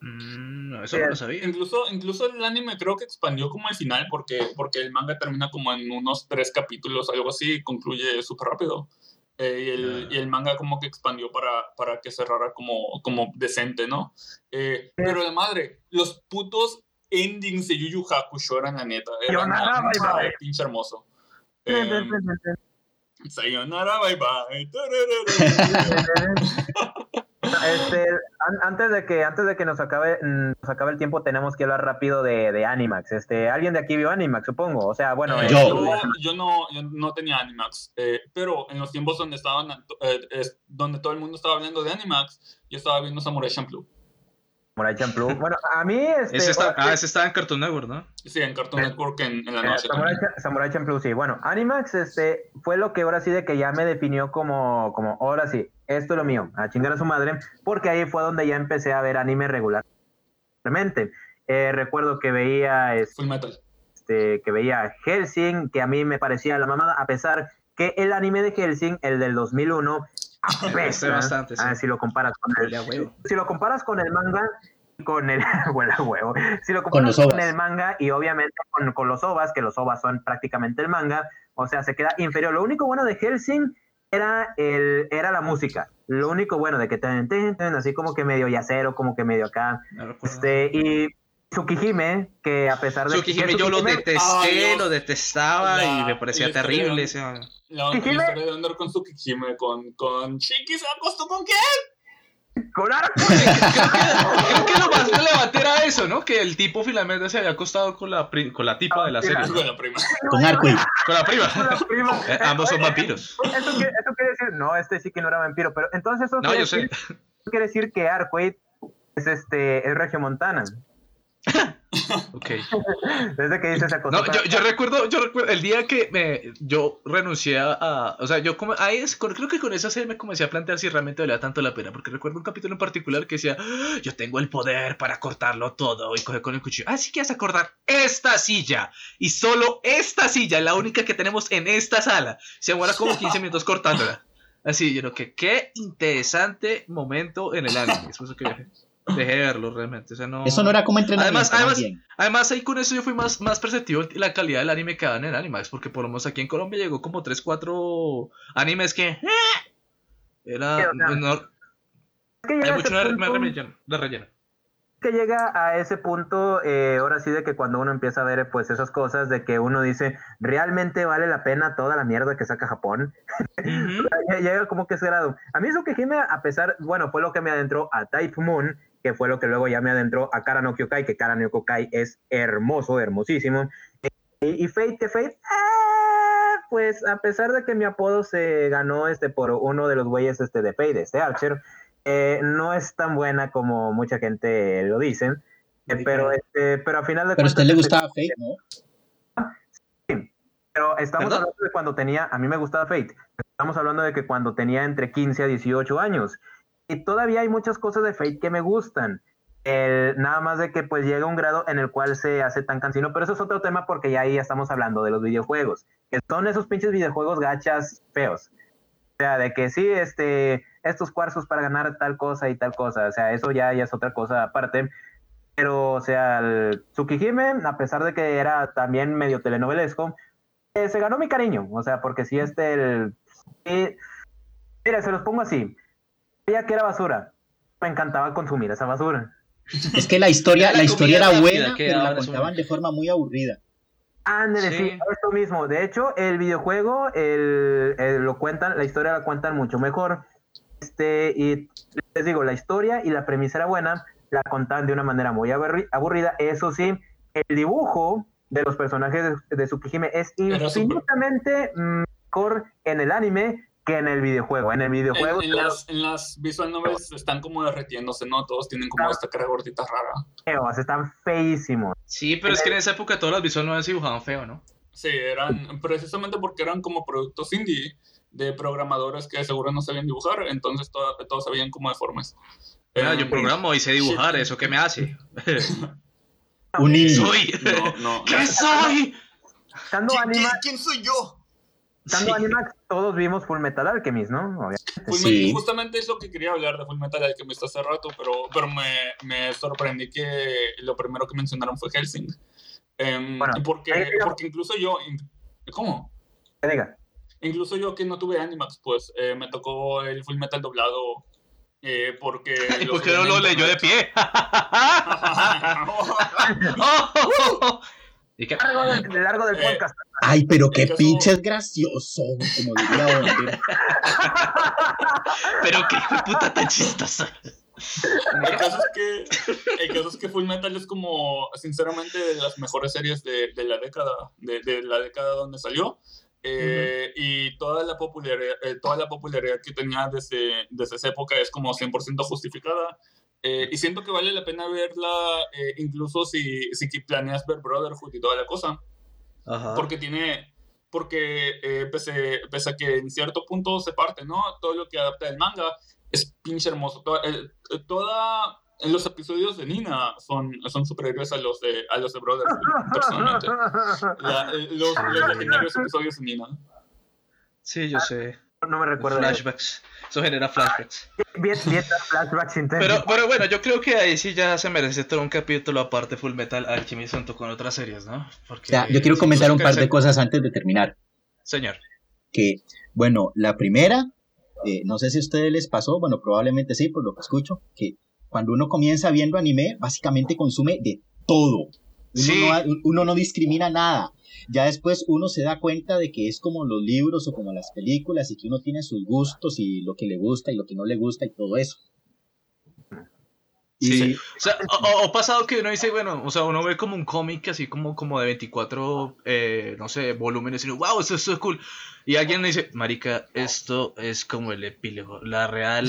Mm, no, eso Sí, no lo sabía. Incluso, incluso el anime creo que expandió como al final porque, porque el manga termina como en unos tres capítulos, algo así, y concluye súper rápido. Eh, y, el, y el manga como que expandió para, para que cerrara como, como decente, ¿no? Eh, pero de madre, los putos endings de Yu Yu Hakusho eran la neta. Eran Sayonara, bye, bye. pinche hermoso. Em, Sayonara, bye bye. Este, an- antes de que antes de que nos acabe mm, nos acabe el tiempo tenemos que hablar rápido de, de Animax. Este, alguien de aquí vio Animax, supongo. O sea, bueno, Eh, eh, Yo. yo, yo no, yo no tenía Animax, eh, pero en los tiempos donde estaban, eh, es- donde todo el mundo estaba hablando de Animax, yo estaba viendo Samurai Champloo. Samurai Champloo. Bueno, a mí este Ese está, ah, ese estaba en Cartoon Network, ¿no? Sí, en Cartoon Network en, en la Eh, noche. Samurai, Samurai Champloo, sí. Bueno, Animax este, fue lo que ahora sí de que ya me definió como, como ahora sí, esto es lo mío, a chingar a su madre, porque ahí fue donde ya empecé a ver anime regularmente. Eh, recuerdo que veía este, Full Metal. que veía Helsing, que a mí me parecía la mamada, a pesar que el anime de Helsing, el del 2001, apesta, bastante, sí. ah, si lo comparas con el, si lo comparas con el manga, con el huele a huevo. Si lo Con comparas los con, el manga y obviamente con, con los ovas, que los ovas son prácticamente el manga, o sea, se queda inferior. Lo único bueno de Helsing era el era la música. Lo único bueno de que ten, ten, ten, así como que medio yacero, como que medio acá. No. Este, y Tsukihime, que a pesar de Tsukihime que yo lo detesté, Dios. lo detestaba La- y me parecía la terrible. sea, La, la Tsukihime. historia de andar con Tsukihime, con, con Shiki se acostó con quién? Con arco. Creo que, creo que lo más relevante era eso, ¿no? Que el tipo finalmente se había acostado con la, pri- con la tipa de la serie. Con la prima. Con Arquid. Con la prima. Con la prima. Eh, ambos son vampiros. Eso quiere, eso quiere decir, no, este sí que no era vampiro, pero entonces eso No, quiere, yo decir, eso quiere decir que Arquid es este es regiomontana. Ok. Desde que dice esa cosa. No, yo, yo recuerdo, yo recuerdo el día que me, yo renuncié a, o sea, yo como, ahí es, con- creo que con esa serie me comencé a plantear si realmente valía tanto la pena, porque recuerdo un capítulo en particular que decía, "Ah, yo tengo el poder para cortarlo todo, y coge con el cuchillo, ah, sí que vas a cortar esta silla, y solo esta silla, la única que tenemos en esta sala, se demora como 15 minutos cortándola. Así, yo creo que qué interesante momento en el anime, que dejé, dejé de verlo realmente, o sea, no... Eso no era como entrenamiento. Además, más además, bien. Además, ahí con eso yo fui más, más perceptivo la calidad del anime que daban en Animax, porque por lo menos aquí en Colombia llegó como 3, 4 animes que... ¡eh! Era... Sí, o sea, no- Es que llega hay a mucho punto- que llega a ese punto, eh, ahora sí, de que cuando uno empieza a ver pues esas cosas, de que uno dice, ¿realmente vale la pena toda la mierda que saca Japón? Ujú. Ya- Llega como que ese grado. A mí eso que Hime, a pesar, bueno, fue lo que me adentró a Type Moon, que fue lo que luego ya me adentró a Kara no Kyokai, que Kara no Kyokai es hermoso, hermosísimo. Y, y Fate, que Fate, ah, pues a pesar de que mi apodo se ganó este por uno de los güeyes este de Fate, este Archer, eh, no es tan buena como mucha gente lo dice. Eh, pero, este, pero a final de Pero a usted le gustaba Fate, ¿no? pero estamos ¿Perdón? hablando de cuando tenía, a mí me gustaba Fate, estamos hablando de que cuando tenía entre 15 a 18 años. Y todavía hay muchas cosas de Fate que me gustan. El- nada más de que pues llega un grado en el cual se hace tan cansino, pero eso es otro tema porque ya ahí estamos hablando de los videojuegos, que son esos pinches videojuegos gachas feos. O sea, de que sí, este, estos cuarzos para ganar tal cosa y tal cosa, o sea, eso ya, ya es otra cosa aparte. Pero, o sea, el Tsukihime, a pesar de que era también medio telenovelesco, eh, se ganó mi cariño, o sea, porque si este, el... eh, mira, se los pongo así, veía que era basura, me encantaba consumir esa basura. Es que la historia, Era la la historia era buena, que pero la contaban de forma muy aburrida. Ándale, sí, Sí. esto mismo. De hecho, el videojuego el, el- lo cuentan, la historia la cuentan mucho mejor. Este, y les digo, la historia y la premisa era buena, la contaban de una manera muy aburri- aburrida. Eso sí, el dibujo de los personajes de, de Tsukihime es infinitamente mejor en el anime que en el videojuego. En el videojuego, En, en las, en las visual novels están como derretiéndose, ¿no? Todos tienen como Claro. esta cara gordita rara. feos, están feísimos. Sí, pero es que en esa época todas las visuales no se dibujaban feo, ¿no? Sí, eran precisamente porque eran como productos indie de programadores que seguro no sabían dibujar, entonces to- todos sabían como deformes. Ah, Eh, yo programo y sé dibujar, shit. ¿eso qué me hace? Un ¿Qué niño. soy? No, no. ¿Qué soy? Estando ¿Quién, quién- anima, quién soy yo? Estando Sí. Animax, todos vimos Full Metal Alchemist, ¿no? Obviamente. Full Sí. Metal- justamente es lo que quería hablar de Full Metal Alchemist hace rato, pero, pero me, me sorprendí que lo primero que mencionaron fue Helsing. Em, Bueno, porque, porque incluso yo, ¿cómo? Que diga. Incluso yo que no tuve Animax, pues eh, me tocó el Full Metal doblado eh, porque... ¿Y no lo leyó de pie? ¿Y qué? Largo del, largo del Eh, podcast. Ay, pero qué caso- pinches gracioso, como diría Bonder. Pero qué de puta tan chistoso. El caso, es que, el caso es que Full Metal es como, sinceramente, de las mejores series de, de la década, de, de la década donde salió. Eh, Y toda la, popularidad, eh, toda la popularidad que tenía desde, desde esa época es como 100% justificada. Eh, y siento que vale la pena verla, eh, incluso si, si planeas ver Brotherhood y toda la cosa. Ajá. Porque tiene. Porque eh, pese, pese a que en cierto punto se parte, ¿no? Todo lo que adapta del manga es pinche hermoso. Toda, el- eh, toda- en los episodios de Nina son, son superiores a los de, a los de Brotherhood, personalmente. La- eh, los, los legendarios episodios de Nina. Sí, yo sé. No me eso. Flashbacks. Eso genera flashbacks. Bien, bien, flashbacks intensos. Pero, pero bueno, yo creo que ahí sí ya se merece todo un capítulo aparte Full Metal Alchemist junto con otras series, ¿no? Porque Ya, yo quiero comentar un par de cosas antes de terminar. Señor. Que, bueno, la primera, eh, no sé si a ustedes les pasó, bueno, probablemente sí, por lo que escucho, que cuando uno comienza viendo anime, básicamente consume de todo. Uno, Sí. no, uno no discrimina nada. Ya después uno se da cuenta de que es como los libros o como las películas y que uno tiene sus gustos y lo que le gusta y lo que no le gusta y todo eso. Sí. O, sea, o, pasado que uno dice, bueno, o sea, uno ve como un cómic así como, como de 24, eh, no sé, volúmenes y wow, esto, esto es cool. Y alguien le dice, marica, esto es como el epílogo. La real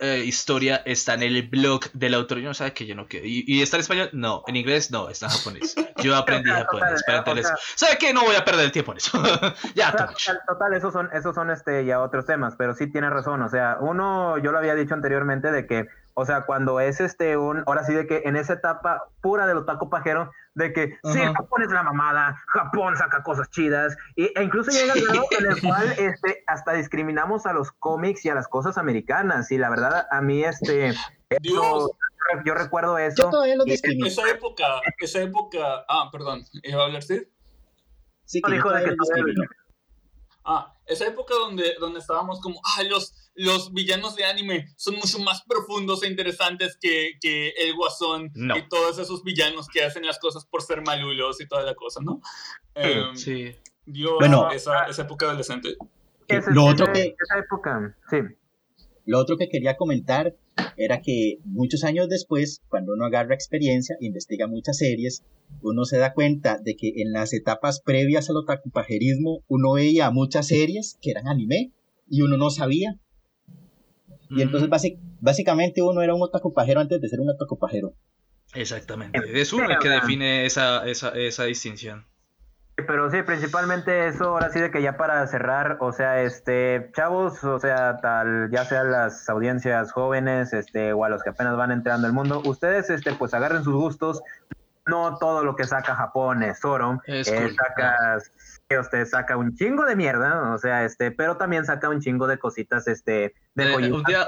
eh, historia está en el blog del autor. Yo no sabe que yo no quiero. ¿Y, está en español? No. ¿En inglés? No, está en japonés. Yo aprendí japonés para entender eso. ¿Sabe qué? No voy a perder el tiempo en eso. ya, total, total, esos son, esos son este, ya otros temas, pero sí tiene razón. O sea, uno, yo lo había dicho anteriormente de que o sea, cuando es este un, ahora sí de que en esa etapa pura del otaku pajero, de que sí, Japón es la mamada, Japón saca cosas chidas, y, e incluso llega el grado en el cual este, hasta discriminamos a los cómics y a las cosas americanas, y la verdad a mí este, yo recuerdo eso. Yo todavía lo discrimino. Esa época, esa época, ah, perdón, ¿iba a hablar Sí, que dijo de que Ah, esa época donde, donde estábamos como, ah, los, los villanos de anime son mucho más profundos e interesantes que, que el guasón y todos esos villanos que hacen las cosas por ser malulos y toda la cosa, ¿no? Em, sí. Dio bueno, esa, esa época adolescente. lo otro que, esa época, sí. Lo otro que quería comentar era que muchos años después, cuando uno agarra experiencia, investiga muchas series, uno se da cuenta de que en las etapas previas al otakupajerismo uno veía muchas series que eran anime y uno no sabía. Y entonces básicamente uno era un otacupajero antes de ser un otacupajero. Exactamente. Es uno el que define esa, esa, esa distinción. Pero sí, principalmente eso, ahora sí de que ya para cerrar, o sea, este, chavos, o sea, tal, ya sean las audiencias jóvenes, este, o a los que apenas van entrando al mundo, ustedes, este, pues agarren sus gustos, no todo lo que saca Japón es oro, es eh, usted saca un chingo de mierda, o sea, este, pero también saca un chingo de cositas, este, de eh, un día,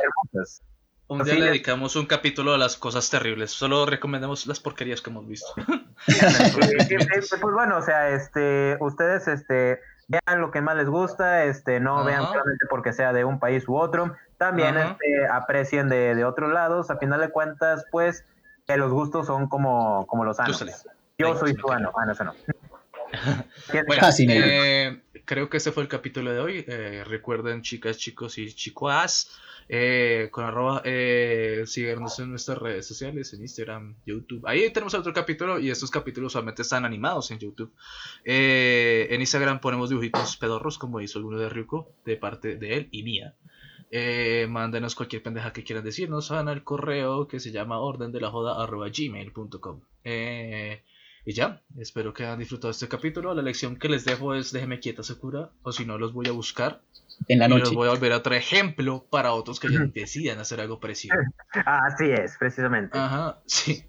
un día le dedicamos un capítulo a las cosas terribles. Solo recomendamos las porquerías que hemos visto. pues bueno, o sea, este, ustedes, este, vean lo que más les gusta, este, no vean solamente porque sea de un país u otro. También, este, aprecien de, de, otros lados. A final de cuentas, pues, que los gustos son como, como los años. Yo soy tuano. Ah, no, eso no. Bueno, eh, creo que este fue el capítulo de hoy. Eh, recuerden, chicas, chicos y chicuas, eh, con arroba, eh, síguenos en nuestras redes sociales, en Instagram, YouTube. Ahí tenemos otro capítulo y estos capítulos solamente están animados en YouTube. Eh, en Instagram ponemos dibujitos pedorros, como hizo alguno de Ryuko, de parte de él y mía. Eh, mándenos cualquier pendeja que quieran decirnos al correo que se llama orden de la joda gmail.com. y ya, espero que hayan disfrutado este capítulo. La lección que les dejo es déjeme quieta Sakura, o si no los voy a buscar en la noche. Y voy a volver a otro ejemplo para otros que decidan hacer algo parecido. Así es, precisamente. Ajá, sí.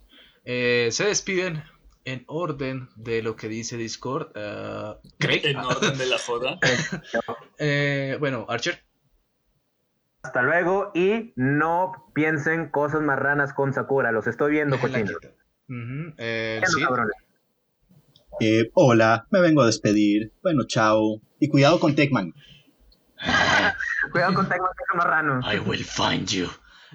Eh, se despiden en orden de lo que dice Discord. Uh, En orden de la joda. eh, bueno, Archer. Hasta luego y no piensen cosas marranas con Sakura. Los estoy viendo, cochinos. Eh, ¿sí? Eh, hola, me vengo a despedir. Bueno, chao. Y cuidado con Techman. Cuidado con Taiwan Marrano. I will find you.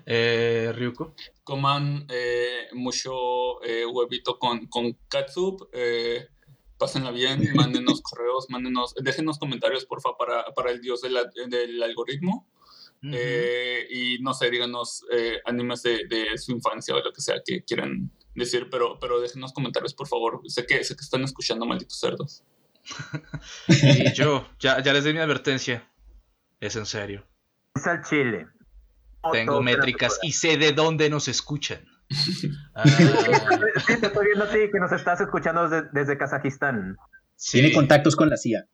Eh, Ryuko. Coman eh, mucho eh, huevito con, con katsup. Eh, pásenla bien, mándenos correos, mándenos, déjenos comentarios, porfa, para, para el dios del algoritmo. Eh, y no sé, díganos animes de, de, su infancia o lo que sea que quieran decir, pero, pero déjenos comentarios, por favor. Sé que, sé que están escuchando, malditos cerdos. y yo, ya, ya les di mi advertencia. Es en serio. Es al Chile. Tengo métricas y sé de dónde nos escuchan. Ah. Sí, te estoy viendo a ti que nos estás escuchando desde, Kazajistán. Tiene contactos con la CIA.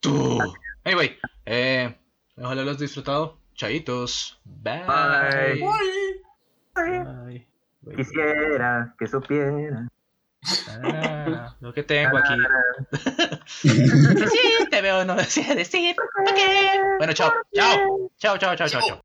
Tú. Anyway, eh, ojalá lo has disfrutado. Chaitos. Bye. Bye. Quisiera que supiera. Ah, lo que tengo aquí. sí, te veo, no decía decir. Okay. Bueno, chao. Chao. Chao, chao, chao, chao. chao.